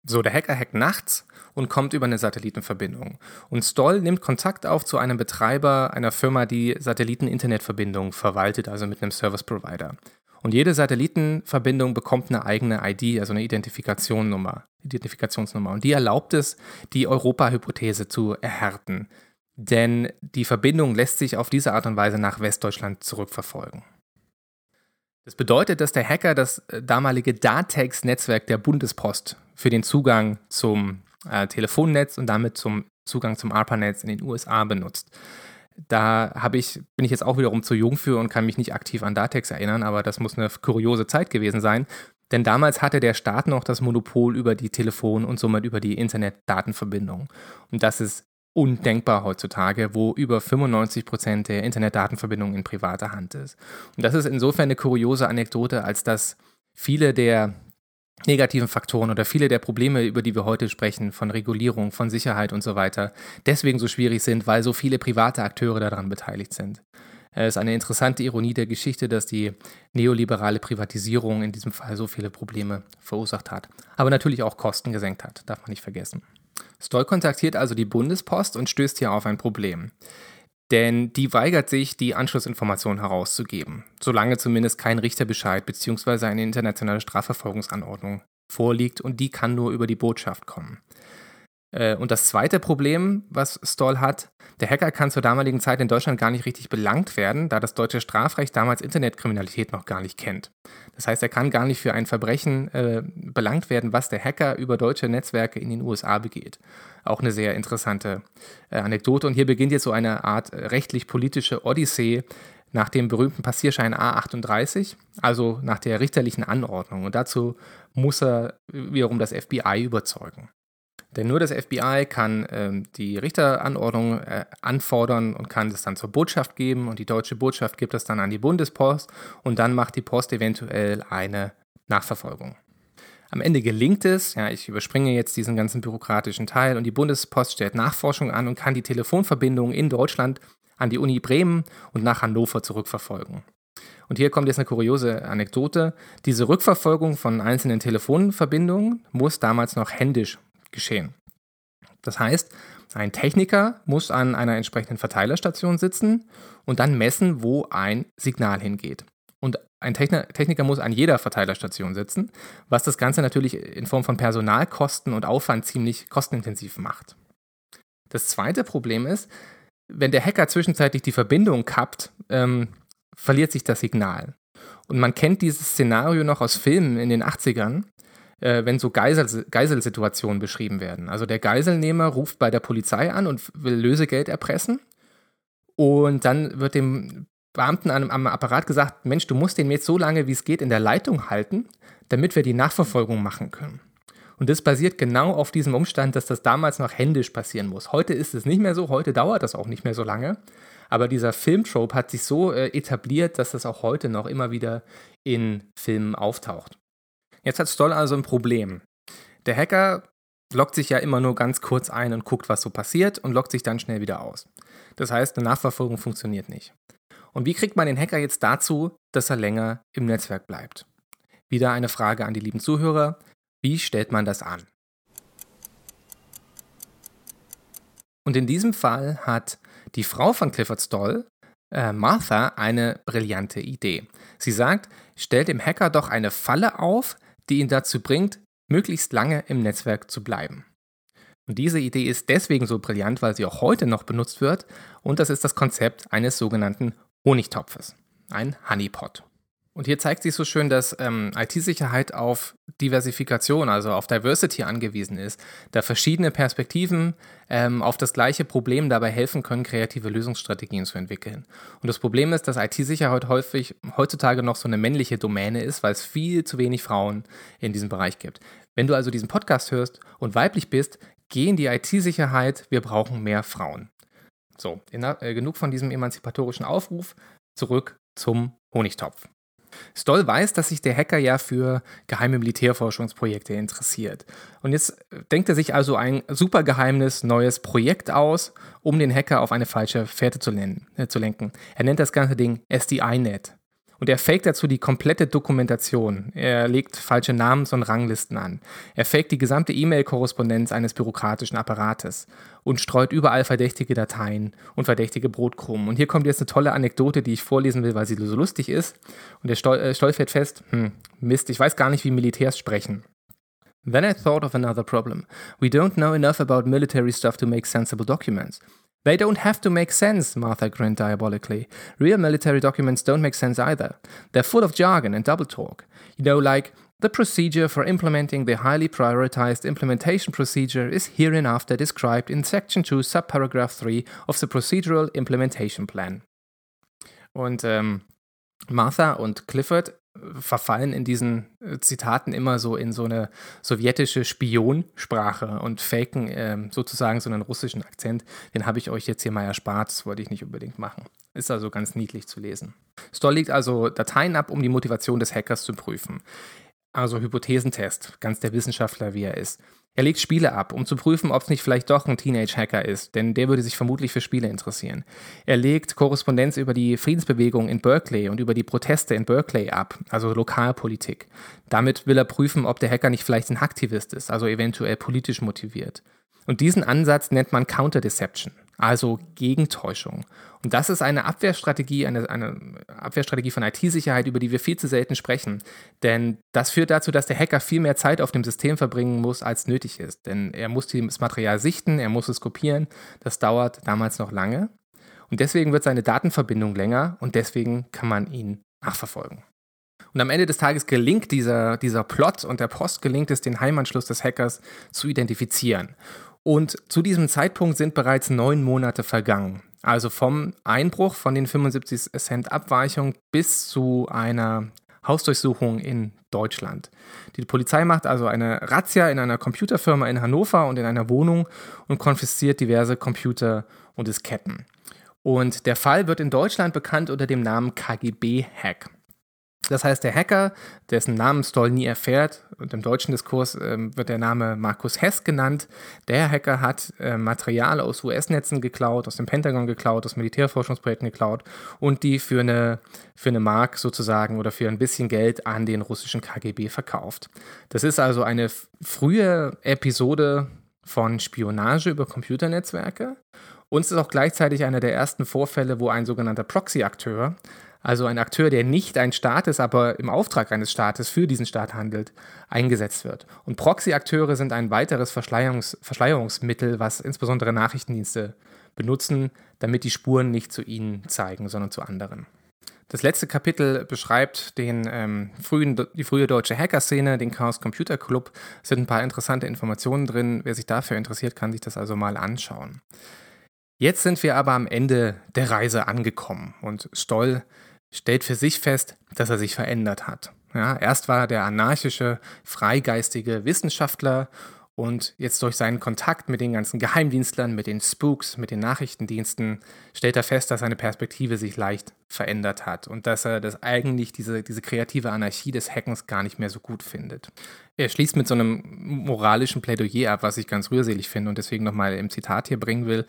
So, der Hacker hackt nachts und kommt über eine Satellitenverbindung. Und Stoll nimmt Kontakt auf zu einem Betreiber einer Firma, die Satelliten-Internetverbindungen verwaltet, also mit einem Service Provider. Und jede Satellitenverbindung bekommt eine eigene ID, also eine Identifikationsnummer. Identifikationsnummer. Und die erlaubt es, die Europa-Hypothese zu erhärten denn die Verbindung lässt sich auf diese Art und Weise nach Westdeutschland zurückverfolgen. Das bedeutet, dass der Hacker das äh, damalige Datex-Netzwerk der Bundespost für den Zugang zum äh, Telefonnetz und damit zum Zugang zum ARPANETZ in den USA benutzt. Da ich, bin ich jetzt auch wiederum zu jung für und kann mich nicht aktiv an Datex erinnern, aber das muss eine kuriose Zeit gewesen sein. Denn damals hatte der Staat noch das Monopol über die Telefon- und somit über die Internetdatenverbindung. Und das ist undenkbar heutzutage, wo über 95 Prozent der Internetdatenverbindungen in privater Hand ist. Und das ist insofern eine kuriose Anekdote, als dass viele der negativen Faktoren oder viele der Probleme, über die wir heute sprechen, von Regulierung, von Sicherheit und so weiter, deswegen so schwierig sind, weil so viele private Akteure daran beteiligt sind. Es ist eine interessante Ironie der Geschichte, dass die neoliberale Privatisierung in diesem Fall so viele Probleme verursacht hat, aber natürlich auch Kosten gesenkt hat, darf man nicht vergessen. Stoll kontaktiert also die Bundespost und stößt hier auf ein Problem. denn die weigert sich, die Anschlussinformationen herauszugeben, solange zumindest kein Richterbescheid bzw. eine internationale Strafverfolgungsanordnung vorliegt und die kann nur über die Botschaft kommen. Äh, und das zweite Problem, was Stoll hat, der Hacker kann zur damaligen Zeit in Deutschland gar nicht richtig belangt werden, da das deutsche Strafrecht damals Internetkriminalität noch gar nicht kennt. Das heißt, er kann gar nicht für ein Verbrechen äh, belangt werden, was der Hacker über deutsche Netzwerke in den USA begeht. Auch eine sehr interessante äh, Anekdote. Und hier beginnt jetzt so eine Art äh, rechtlich-politische Odyssee nach dem berühmten Passierschein A38, also nach der richterlichen Anordnung. Und dazu muss er wiederum das FBI überzeugen. Denn nur das FBI kann ähm, die Richteranordnung äh, anfordern und kann das dann zur Botschaft geben und die deutsche Botschaft gibt das dann an die Bundespost und dann macht die Post eventuell eine Nachverfolgung. Am Ende gelingt es, ja, ich überspringe jetzt diesen ganzen bürokratischen Teil und die Bundespost stellt Nachforschung an und kann die Telefonverbindungen in Deutschland an die Uni Bremen und nach Hannover zurückverfolgen. Und hier kommt jetzt eine kuriose Anekdote. Diese Rückverfolgung von einzelnen Telefonverbindungen muss damals noch händisch geschehen. Das heißt, ein Techniker muss an einer entsprechenden Verteilerstation sitzen und dann messen, wo ein Signal hingeht. Und ein Techniker muss an jeder Verteilerstation sitzen, was das Ganze natürlich in Form von Personalkosten und Aufwand ziemlich kostenintensiv macht. Das zweite Problem ist, wenn der Hacker zwischenzeitlich die Verbindung kappt, ähm, verliert sich das Signal. Und man kennt dieses Szenario noch aus Filmen in den 80ern, äh, wenn so Geisel, Geiselsituationen beschrieben werden. Also der Geiselnehmer ruft bei der Polizei an und will Lösegeld erpressen. Und dann wird dem Beamten am, am Apparat gesagt, Mensch, du musst den jetzt so lange, wie es geht, in der Leitung halten, damit wir die Nachverfolgung machen können. Und das basiert genau auf diesem Umstand, dass das damals noch händisch passieren muss. Heute ist es nicht mehr so, heute dauert das auch nicht mehr so lange. Aber dieser Filmtrope hat sich so äh, etabliert, dass das auch heute noch immer wieder in Filmen auftaucht. Jetzt hat Stoll also ein Problem. Der Hacker loggt sich ja immer nur ganz kurz ein und guckt, was so passiert und loggt sich dann schnell wieder aus. Das heißt, eine Nachverfolgung funktioniert nicht. Und wie kriegt man den Hacker jetzt dazu, dass er länger im Netzwerk bleibt? Wieder eine Frage an die lieben Zuhörer. Wie stellt man das an? Und in diesem Fall hat die Frau von Clifford Stoll, äh, Martha, eine brillante Idee. Sie sagt, stellt dem Hacker doch eine Falle auf, die ihn dazu bringt, möglichst lange im Netzwerk zu bleiben. Und diese Idee ist deswegen so brillant, weil sie auch heute noch benutzt wird und das ist das Konzept eines sogenannten Honigtopfes, ein Honeypot. Und hier zeigt sich so schön, dass ähm, IT-Sicherheit auf Diversifikation, also auf Diversity angewiesen ist, da verschiedene Perspektiven ähm, auf das gleiche Problem dabei helfen können, kreative Lösungsstrategien zu entwickeln. Und das Problem ist, dass IT-Sicherheit häufig heutzutage noch so eine männliche Domäne ist, weil es viel zu wenig Frauen in diesem Bereich gibt. Wenn du also diesen Podcast hörst und weiblich bist, geh in die IT-Sicherheit, wir brauchen mehr Frauen. So, äh, genug von diesem emanzipatorischen Aufruf, zurück zum Honigtopf. Stoll weiß, dass sich der Hacker ja für geheime Militärforschungsprojekte interessiert. Und jetzt denkt er sich also ein supergeheimes neues Projekt aus, um den Hacker auf eine falsche Fährte zu, äh, zu lenken. Er nennt das ganze Ding SDI-Net. Und er faked dazu die komplette Dokumentation. Er legt falsche Namens- und Ranglisten an. Er faked die gesamte E-Mail-Korrespondenz eines bürokratischen Apparates und streut überall verdächtige Dateien und verdächtige Brotkrumen. Und hier kommt jetzt eine tolle Anekdote, die ich vorlesen will, weil sie so lustig ist. Und der Stoll, äh, Stoll fährt fest, hm, Mist, ich weiß gar nicht, wie Militärs sprechen. Then I thought of another problem. We don't know enough about military stuff to make sensible documents. They don't have to make sense, Martha grinned diabolically. Real military documents don't make sense either. They're full of jargon and double talk. You know, like, the procedure for implementing the highly prioritized implementation procedure is hereinafter described in Section 2, Subparagraph 3 of the Procedural Implementation Plan. Und ähm, Martha und Clifford verfallen in diesen äh, Zitaten immer so in so eine sowjetische Spionsprache und faken äh, sozusagen so einen russischen Akzent. Den habe ich euch jetzt hier mal erspart, das wollte ich nicht unbedingt machen. Ist also ganz niedlich zu lesen. Stoll legt also Dateien ab, um die Motivation des Hackers zu prüfen. Also Hypothesentest, ganz der Wissenschaftler, wie er ist. Er legt Spiele ab, um zu prüfen, ob es nicht vielleicht doch ein Teenage-Hacker ist, denn der würde sich vermutlich für Spiele interessieren. Er legt Korrespondenz über die Friedensbewegung in Berkeley und über die Proteste in Berkeley ab, also Lokalpolitik. Damit will er prüfen, ob der Hacker nicht vielleicht ein Hacktivist ist, also eventuell politisch motiviert. Und diesen Ansatz nennt man Counter-Deception, also Gegentäuschung. Und das ist eine Abwehrstrategie, eine, eine Abwehrstrategie von IT-Sicherheit, über die wir viel zu selten sprechen. Denn das führt dazu, dass der Hacker viel mehr Zeit auf dem System verbringen muss, als nötig ist. Denn er muss das Material sichten, er muss es kopieren. Das dauert damals noch lange. Und deswegen wird seine Datenverbindung länger und deswegen kann man ihn nachverfolgen. Und am Ende des Tages gelingt dieser, dieser Plot und der Post gelingt es, den Heimanschluss des Hackers zu identifizieren. Und zu diesem Zeitpunkt sind bereits neun Monate vergangen. Also vom Einbruch von den 75 Cent Abweichung bis zu einer Hausdurchsuchung in Deutschland. Die Polizei macht also eine Razzia in einer Computerfirma in Hannover und in einer Wohnung und konfisziert diverse Computer und Disketten. Und der Fall wird in Deutschland bekannt unter dem Namen KGB-Hack. Das heißt, der Hacker, dessen Namen Stoll nie erfährt, und im deutschen Diskurs äh, wird der Name Markus Hess genannt, der Hacker hat äh, Material aus US-Netzen geklaut, aus dem Pentagon geklaut, aus Militärforschungsprojekten geklaut und die für eine, für eine Mark sozusagen oder für ein bisschen Geld an den russischen KGB verkauft. Das ist also eine frühe Episode von Spionage über Computernetzwerke. Und es ist auch gleichzeitig einer der ersten Vorfälle, wo ein sogenannter Proxy-Akteur, also ein Akteur, der nicht ein Staat ist, aber im Auftrag eines Staates für diesen Staat handelt, eingesetzt wird. Und Proxy-Akteure sind ein weiteres Verschleierungs Verschleierungsmittel, was insbesondere Nachrichtendienste benutzen, damit die Spuren nicht zu ihnen zeigen, sondern zu anderen. Das letzte Kapitel beschreibt den, ähm, frühen, die frühe deutsche Hacker-Szene, den Chaos Computer Club. Es sind ein paar interessante Informationen drin. Wer sich dafür interessiert, kann sich das also mal anschauen. Jetzt sind wir aber am Ende der Reise angekommen und Stoll stellt für sich fest, dass er sich verändert hat. Ja, erst war er der anarchische, freigeistige Wissenschaftler und jetzt durch seinen Kontakt mit den ganzen Geheimdienstlern, mit den Spooks, mit den Nachrichtendiensten, stellt er fest, dass seine Perspektive sich leicht verändert hat und dass er das eigentlich diese, diese kreative Anarchie des Hackens gar nicht mehr so gut findet. Er schließt mit so einem moralischen Plädoyer ab, was ich ganz rührselig finde und deswegen nochmal im Zitat hier bringen will.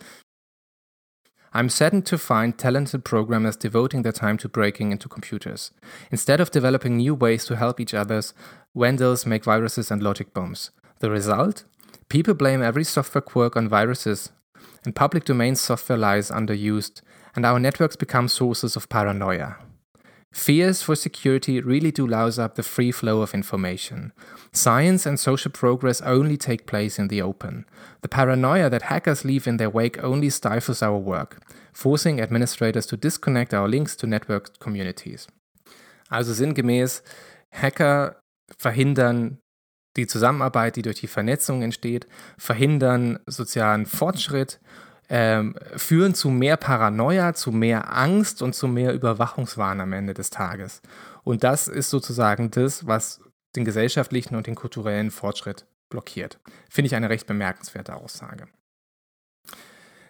I'm saddened to find talented programmers devoting their time to breaking into computers. Instead of developing new ways to help each other, vandals make viruses and logic bombs. The result? People blame every software quirk on viruses, and public domain software lies underused, and our networks become sources of paranoia. Fears for security really do louse up the free flow of information. Science and social progress only take place in the open. The paranoia that hackers leave in their wake only stifles our work, forcing administrators to disconnect our links to networked communities. Also sinngemäß, Hacker verhindern die Zusammenarbeit, die durch die Vernetzung entsteht, verhindern sozialen Fortschritt ähm, führen zu mehr Paranoia, zu mehr Angst und zu mehr Überwachungswahn am Ende des Tages. Und das ist sozusagen das, was den gesellschaftlichen und den kulturellen Fortschritt blockiert. Finde ich eine recht bemerkenswerte Aussage.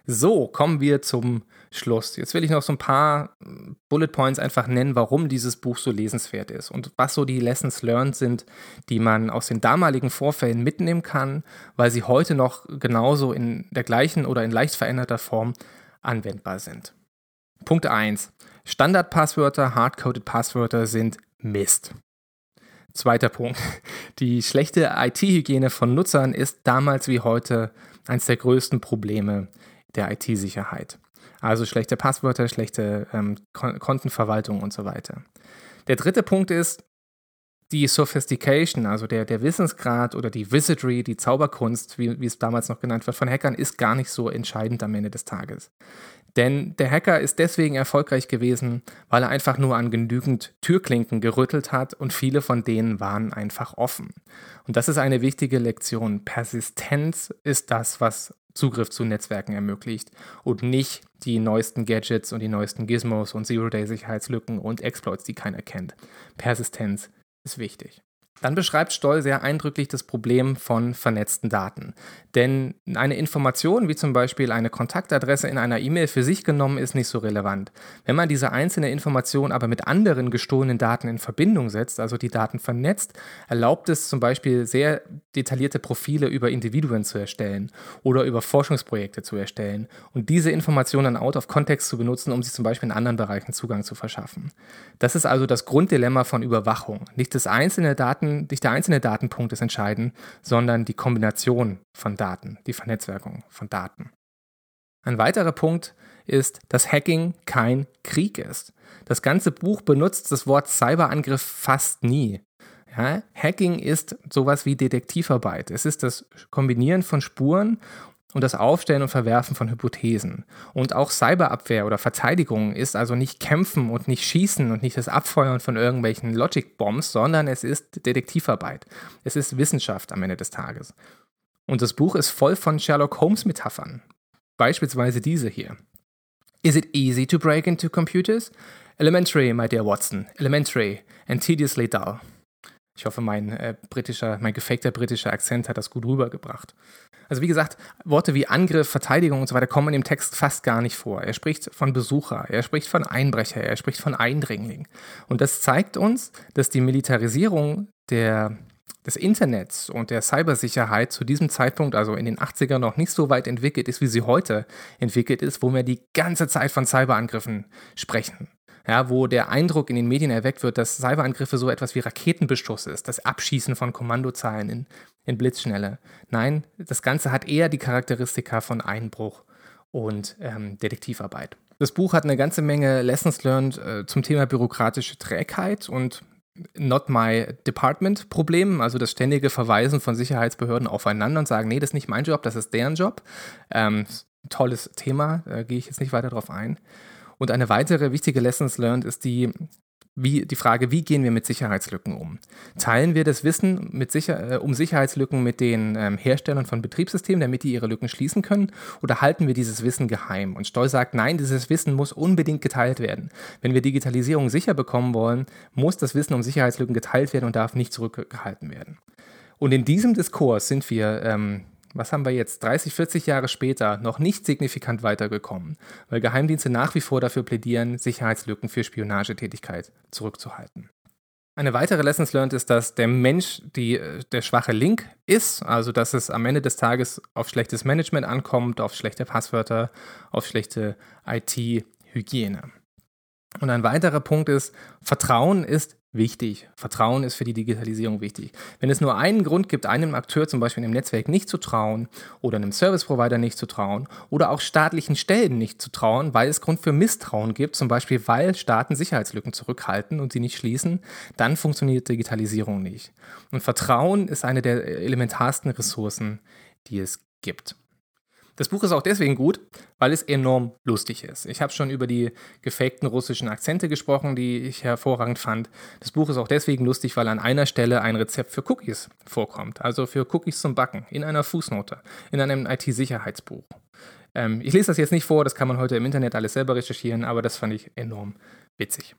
So, kommen wir zum Schluss. Jetzt will ich noch so ein paar hm, Bullet Points einfach nennen, warum dieses Buch so lesenswert ist und was so die Lessons learned sind, die man aus den damaligen Vorfällen mitnehmen kann, weil sie heute noch genauso in der gleichen oder in leicht veränderter Form anwendbar sind. Punkt 1. Standardpasswörter, hardcoded Passwörter sind Mist. Zweiter Punkt. [LAUGHS] Die schlechte IT-Hygiene von Nutzern ist damals wie heute eines der größten Probleme der IT-Sicherheit. Also schlechte Passwörter, schlechte ähm, Kon Kontenverwaltung und so weiter. Der dritte Punkt ist, die Sophistication, also der, der Wissensgrad oder die Wizardry, die Zauberkunst, wie, wie es damals noch genannt wird, von Hackern ist gar nicht so entscheidend am Ende des Tages. Denn der Hacker ist deswegen erfolgreich gewesen, weil er einfach nur an genügend Türklinken gerüttelt hat und viele von denen waren einfach offen. Und das ist eine wichtige Lektion. Persistenz ist das, was Zugriff zu Netzwerken ermöglicht und nicht die neuesten Gadgets und die neuesten Gizmos und Zero-Day-Sicherheitslücken und Exploits, die keiner kennt. Persistenz ist wichtig. Dann beschreibt Stoll sehr eindrücklich das Problem von vernetzten Daten. Denn eine Information, wie zum Beispiel eine Kontaktadresse in einer E-Mail für sich genommen, ist nicht so relevant. Wenn man diese einzelne Information aber mit anderen gestohlenen Daten in Verbindung setzt, also die Daten vernetzt, erlaubt es zum Beispiel sehr detaillierte Profile über Individuen zu erstellen oder über Forschungsprojekte zu erstellen und diese Informationen out of context zu benutzen, um sich zum Beispiel in anderen Bereichen Zugang zu verschaffen. Das ist also das Grunddilemma von Überwachung. Nicht das einzelne Daten nicht der einzelne Datenpunkt ist entscheidend, sondern die Kombination von Daten, die Vernetzwerkung von Daten. Ein weiterer Punkt ist, dass Hacking kein Krieg ist. Das ganze Buch benutzt das Wort Cyberangriff fast nie. Ja, Hacking ist sowas wie Detektivarbeit. Es ist das Kombinieren von Spuren und das Aufstellen und Verwerfen von Hypothesen. Und auch Cyberabwehr oder Verteidigung ist also nicht Kämpfen und nicht Schießen und nicht das Abfeuern von irgendwelchen Logic-Bombs, sondern es ist Detektivarbeit. Es ist Wissenschaft am Ende des Tages. Und das Buch ist voll von Sherlock Holmes-Metaphern. Beispielsweise diese hier. Is it easy to break into computers? Elementary, my dear Watson. Elementary and tediously dull. Ich hoffe, mein äh, britischer, mein gefakter britischer Akzent hat das gut rübergebracht. Also wie gesagt, Worte wie Angriff, Verteidigung und so weiter kommen im Text fast gar nicht vor. Er spricht von Besucher, er spricht von Einbrecher, er spricht von Eindringling. Und das zeigt uns, dass die Militarisierung der, des Internets und der Cybersicherheit zu diesem Zeitpunkt, also in den 80ern, noch nicht so weit entwickelt ist, wie sie heute entwickelt ist, wo wir die ganze Zeit von Cyberangriffen sprechen ja, wo der Eindruck in den Medien erweckt wird, dass Cyberangriffe so etwas wie Raketenbeschuss ist, das Abschießen von Kommandozahlen in, in Blitzschnelle. Nein, das Ganze hat eher die Charakteristika von Einbruch und ähm, Detektivarbeit. Das Buch hat eine ganze Menge Lessons learned äh, zum Thema bürokratische Trägheit und Not My Department Problem, also das ständige Verweisen von Sicherheitsbehörden aufeinander und sagen, nee, das ist nicht mein Job, das ist deren Job. Ähm, tolles Thema, äh, gehe ich jetzt nicht weiter drauf ein. Und eine weitere wichtige Lessons learned ist die, wie, die Frage, wie gehen wir mit Sicherheitslücken um? Teilen wir das Wissen mit Sicher äh, um Sicherheitslücken mit den ähm, Herstellern von Betriebssystemen, damit die ihre Lücken schließen können? Oder halten wir dieses Wissen geheim? Und Stoll sagt, nein, dieses Wissen muss unbedingt geteilt werden. Wenn wir Digitalisierung sicher bekommen wollen, muss das Wissen um Sicherheitslücken geteilt werden und darf nicht zurückgehalten werden. Und in diesem Diskurs sind wir ähm, was haben wir jetzt, 30, 40 Jahre später, noch nicht signifikant weitergekommen, weil Geheimdienste nach wie vor dafür plädieren, Sicherheitslücken für Spionagetätigkeit zurückzuhalten. Eine weitere Lessons learned ist, dass der Mensch die, der schwache Link ist, also dass es am Ende des Tages auf schlechtes Management ankommt, auf schlechte Passwörter, auf schlechte IT-Hygiene. Und ein weiterer Punkt ist, Vertrauen ist wichtig. Vertrauen ist für die Digitalisierung wichtig. Wenn es nur einen Grund gibt, einem Akteur zum Beispiel im Netzwerk nicht zu trauen oder einem Service Provider nicht zu trauen oder auch staatlichen Stellen nicht zu trauen, weil es Grund für Misstrauen gibt, zum Beispiel weil Staaten Sicherheitslücken zurückhalten und sie nicht schließen, dann funktioniert Digitalisierung nicht. Und Vertrauen ist eine der elementarsten Ressourcen, die es gibt. Das Buch ist auch deswegen gut, weil es enorm lustig ist. Ich habe schon über die gefakten russischen Akzente gesprochen, die ich hervorragend fand. Das Buch ist auch deswegen lustig, weil an einer Stelle ein Rezept für Cookies vorkommt, also für Cookies zum Backen, in einer Fußnote, in einem IT-Sicherheitsbuch. Ähm, ich lese das jetzt nicht vor, das kann man heute im Internet alles selber recherchieren, aber das fand ich enorm witzig.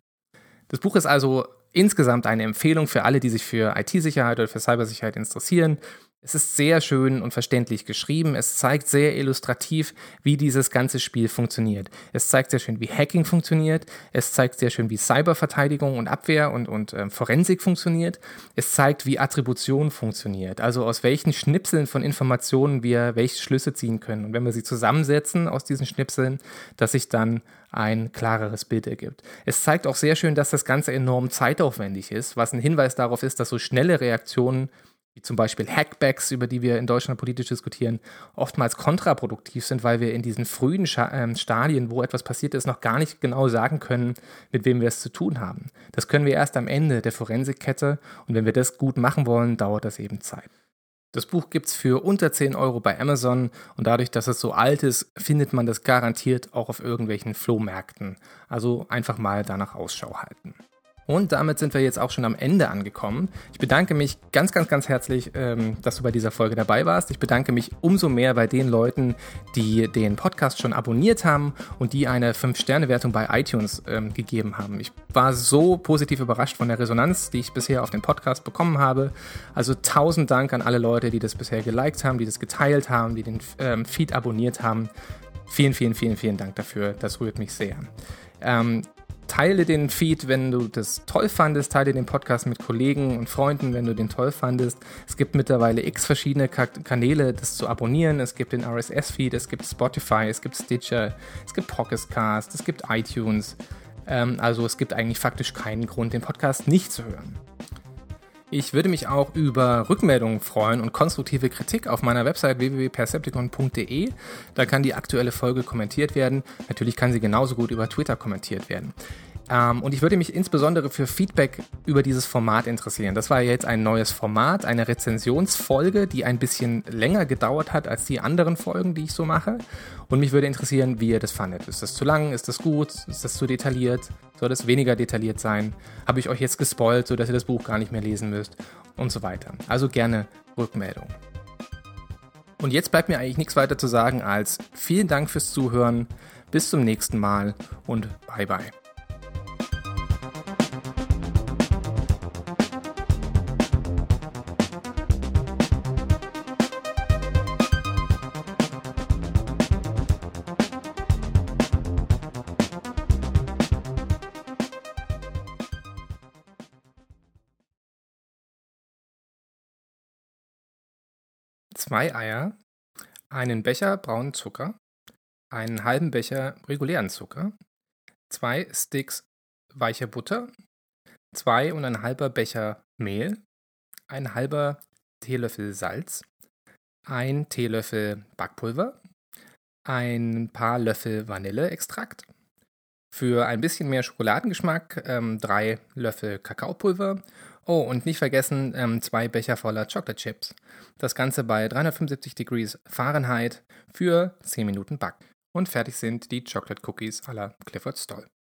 Das Buch ist also insgesamt eine Empfehlung für alle, die sich für IT-Sicherheit oder für Cybersicherheit interessieren. Es ist sehr schön und verständlich geschrieben. Es zeigt sehr illustrativ, wie dieses ganze Spiel funktioniert. Es zeigt sehr schön, wie Hacking funktioniert. Es zeigt sehr schön, wie Cyberverteidigung und Abwehr und, und äh, Forensik funktioniert. Es zeigt, wie Attribution funktioniert. Also aus welchen Schnipseln von Informationen wir welche Schlüsse ziehen können. Und wenn wir sie zusammensetzen aus diesen Schnipseln, dass sich dann ein klareres Bild ergibt. Es zeigt auch sehr schön, dass das Ganze enorm zeitaufwendig ist, was ein Hinweis darauf ist, dass so schnelle Reaktionen wie zum Beispiel Hackbacks, über die wir in Deutschland politisch diskutieren, oftmals kontraproduktiv sind, weil wir in diesen frühen ähm, Stadien, wo etwas passiert ist, noch gar nicht genau sagen können, mit wem wir es zu tun haben. Das können wir erst am Ende der Forensikkette und wenn wir das gut machen wollen, dauert das eben Zeit. Das Buch gibt es für unter 10 Euro bei Amazon und dadurch, dass es so alt ist, findet man das garantiert auch auf irgendwelchen Flohmärkten. Also einfach mal danach Ausschau halten. Und damit sind wir jetzt auch schon am Ende angekommen. Ich bedanke mich ganz, ganz, ganz herzlich, ähm, dass du bei dieser Folge dabei warst. Ich bedanke mich umso mehr bei den Leuten, die den Podcast schon abonniert haben und die eine 5-Sterne-Wertung bei iTunes ähm, gegeben haben. Ich war so positiv überrascht von der Resonanz, die ich bisher auf den Podcast bekommen habe. Also tausend Dank an alle Leute, die das bisher geliked haben, die das geteilt haben, die den ähm, Feed abonniert haben. Vielen, vielen, vielen, vielen Dank dafür. Das rührt mich sehr. Teile den Feed, wenn du das toll fandest. Teile den Podcast mit Kollegen und Freunden, wenn du den toll fandest. Es gibt mittlerweile x verschiedene Ka Kanäle, das zu abonnieren. Es gibt den RSS-Feed, es gibt Spotify, es gibt Stitcher, es gibt Pocketcast, es gibt iTunes. Ähm, also es gibt eigentlich faktisch keinen Grund, den Podcast nicht zu hören. Ich würde mich auch über Rückmeldungen freuen und konstruktive Kritik auf meiner Website www.percepticon.de. Da kann die aktuelle Folge kommentiert werden. Natürlich kann sie genauso gut über Twitter kommentiert werden. Ähm, und ich würde mich insbesondere für Feedback über dieses Format interessieren. Das war jetzt ein neues Format, eine Rezensionsfolge, die ein bisschen länger gedauert hat als die anderen Folgen, die ich so mache. Und mich würde interessieren, wie ihr das fandet. Ist das zu lang? Ist das gut? Ist das zu detailliert? Soll das weniger detailliert sein? Habe ich euch jetzt gespoilt, sodass ihr das Buch gar nicht mehr lesen müsst? Und so weiter. Also gerne Rückmeldung. Und jetzt bleibt mir eigentlich nichts weiter zu sagen als vielen Dank fürs Zuhören. Bis zum nächsten Mal und bye bye. Zwei Eier, einen Becher braunen Zucker, einen halben Becher regulären Zucker, zwei Sticks weiche Butter, zwei und ein halber Becher Mehl, ein halber Teelöffel Salz, ein Teelöffel Backpulver, ein paar Löffel Vanilleextrakt, für ein bisschen mehr Schokoladengeschmack ähm, drei Löffel Kakaopulver Oh, und nicht vergessen, ähm, zwei Becher voller Chocolate Chips. Das Ganze bei 375 Degrees Fahrenheit für 10 Minuten backen. Und fertig sind die Chocolate Cookies à la Clifford Stoll.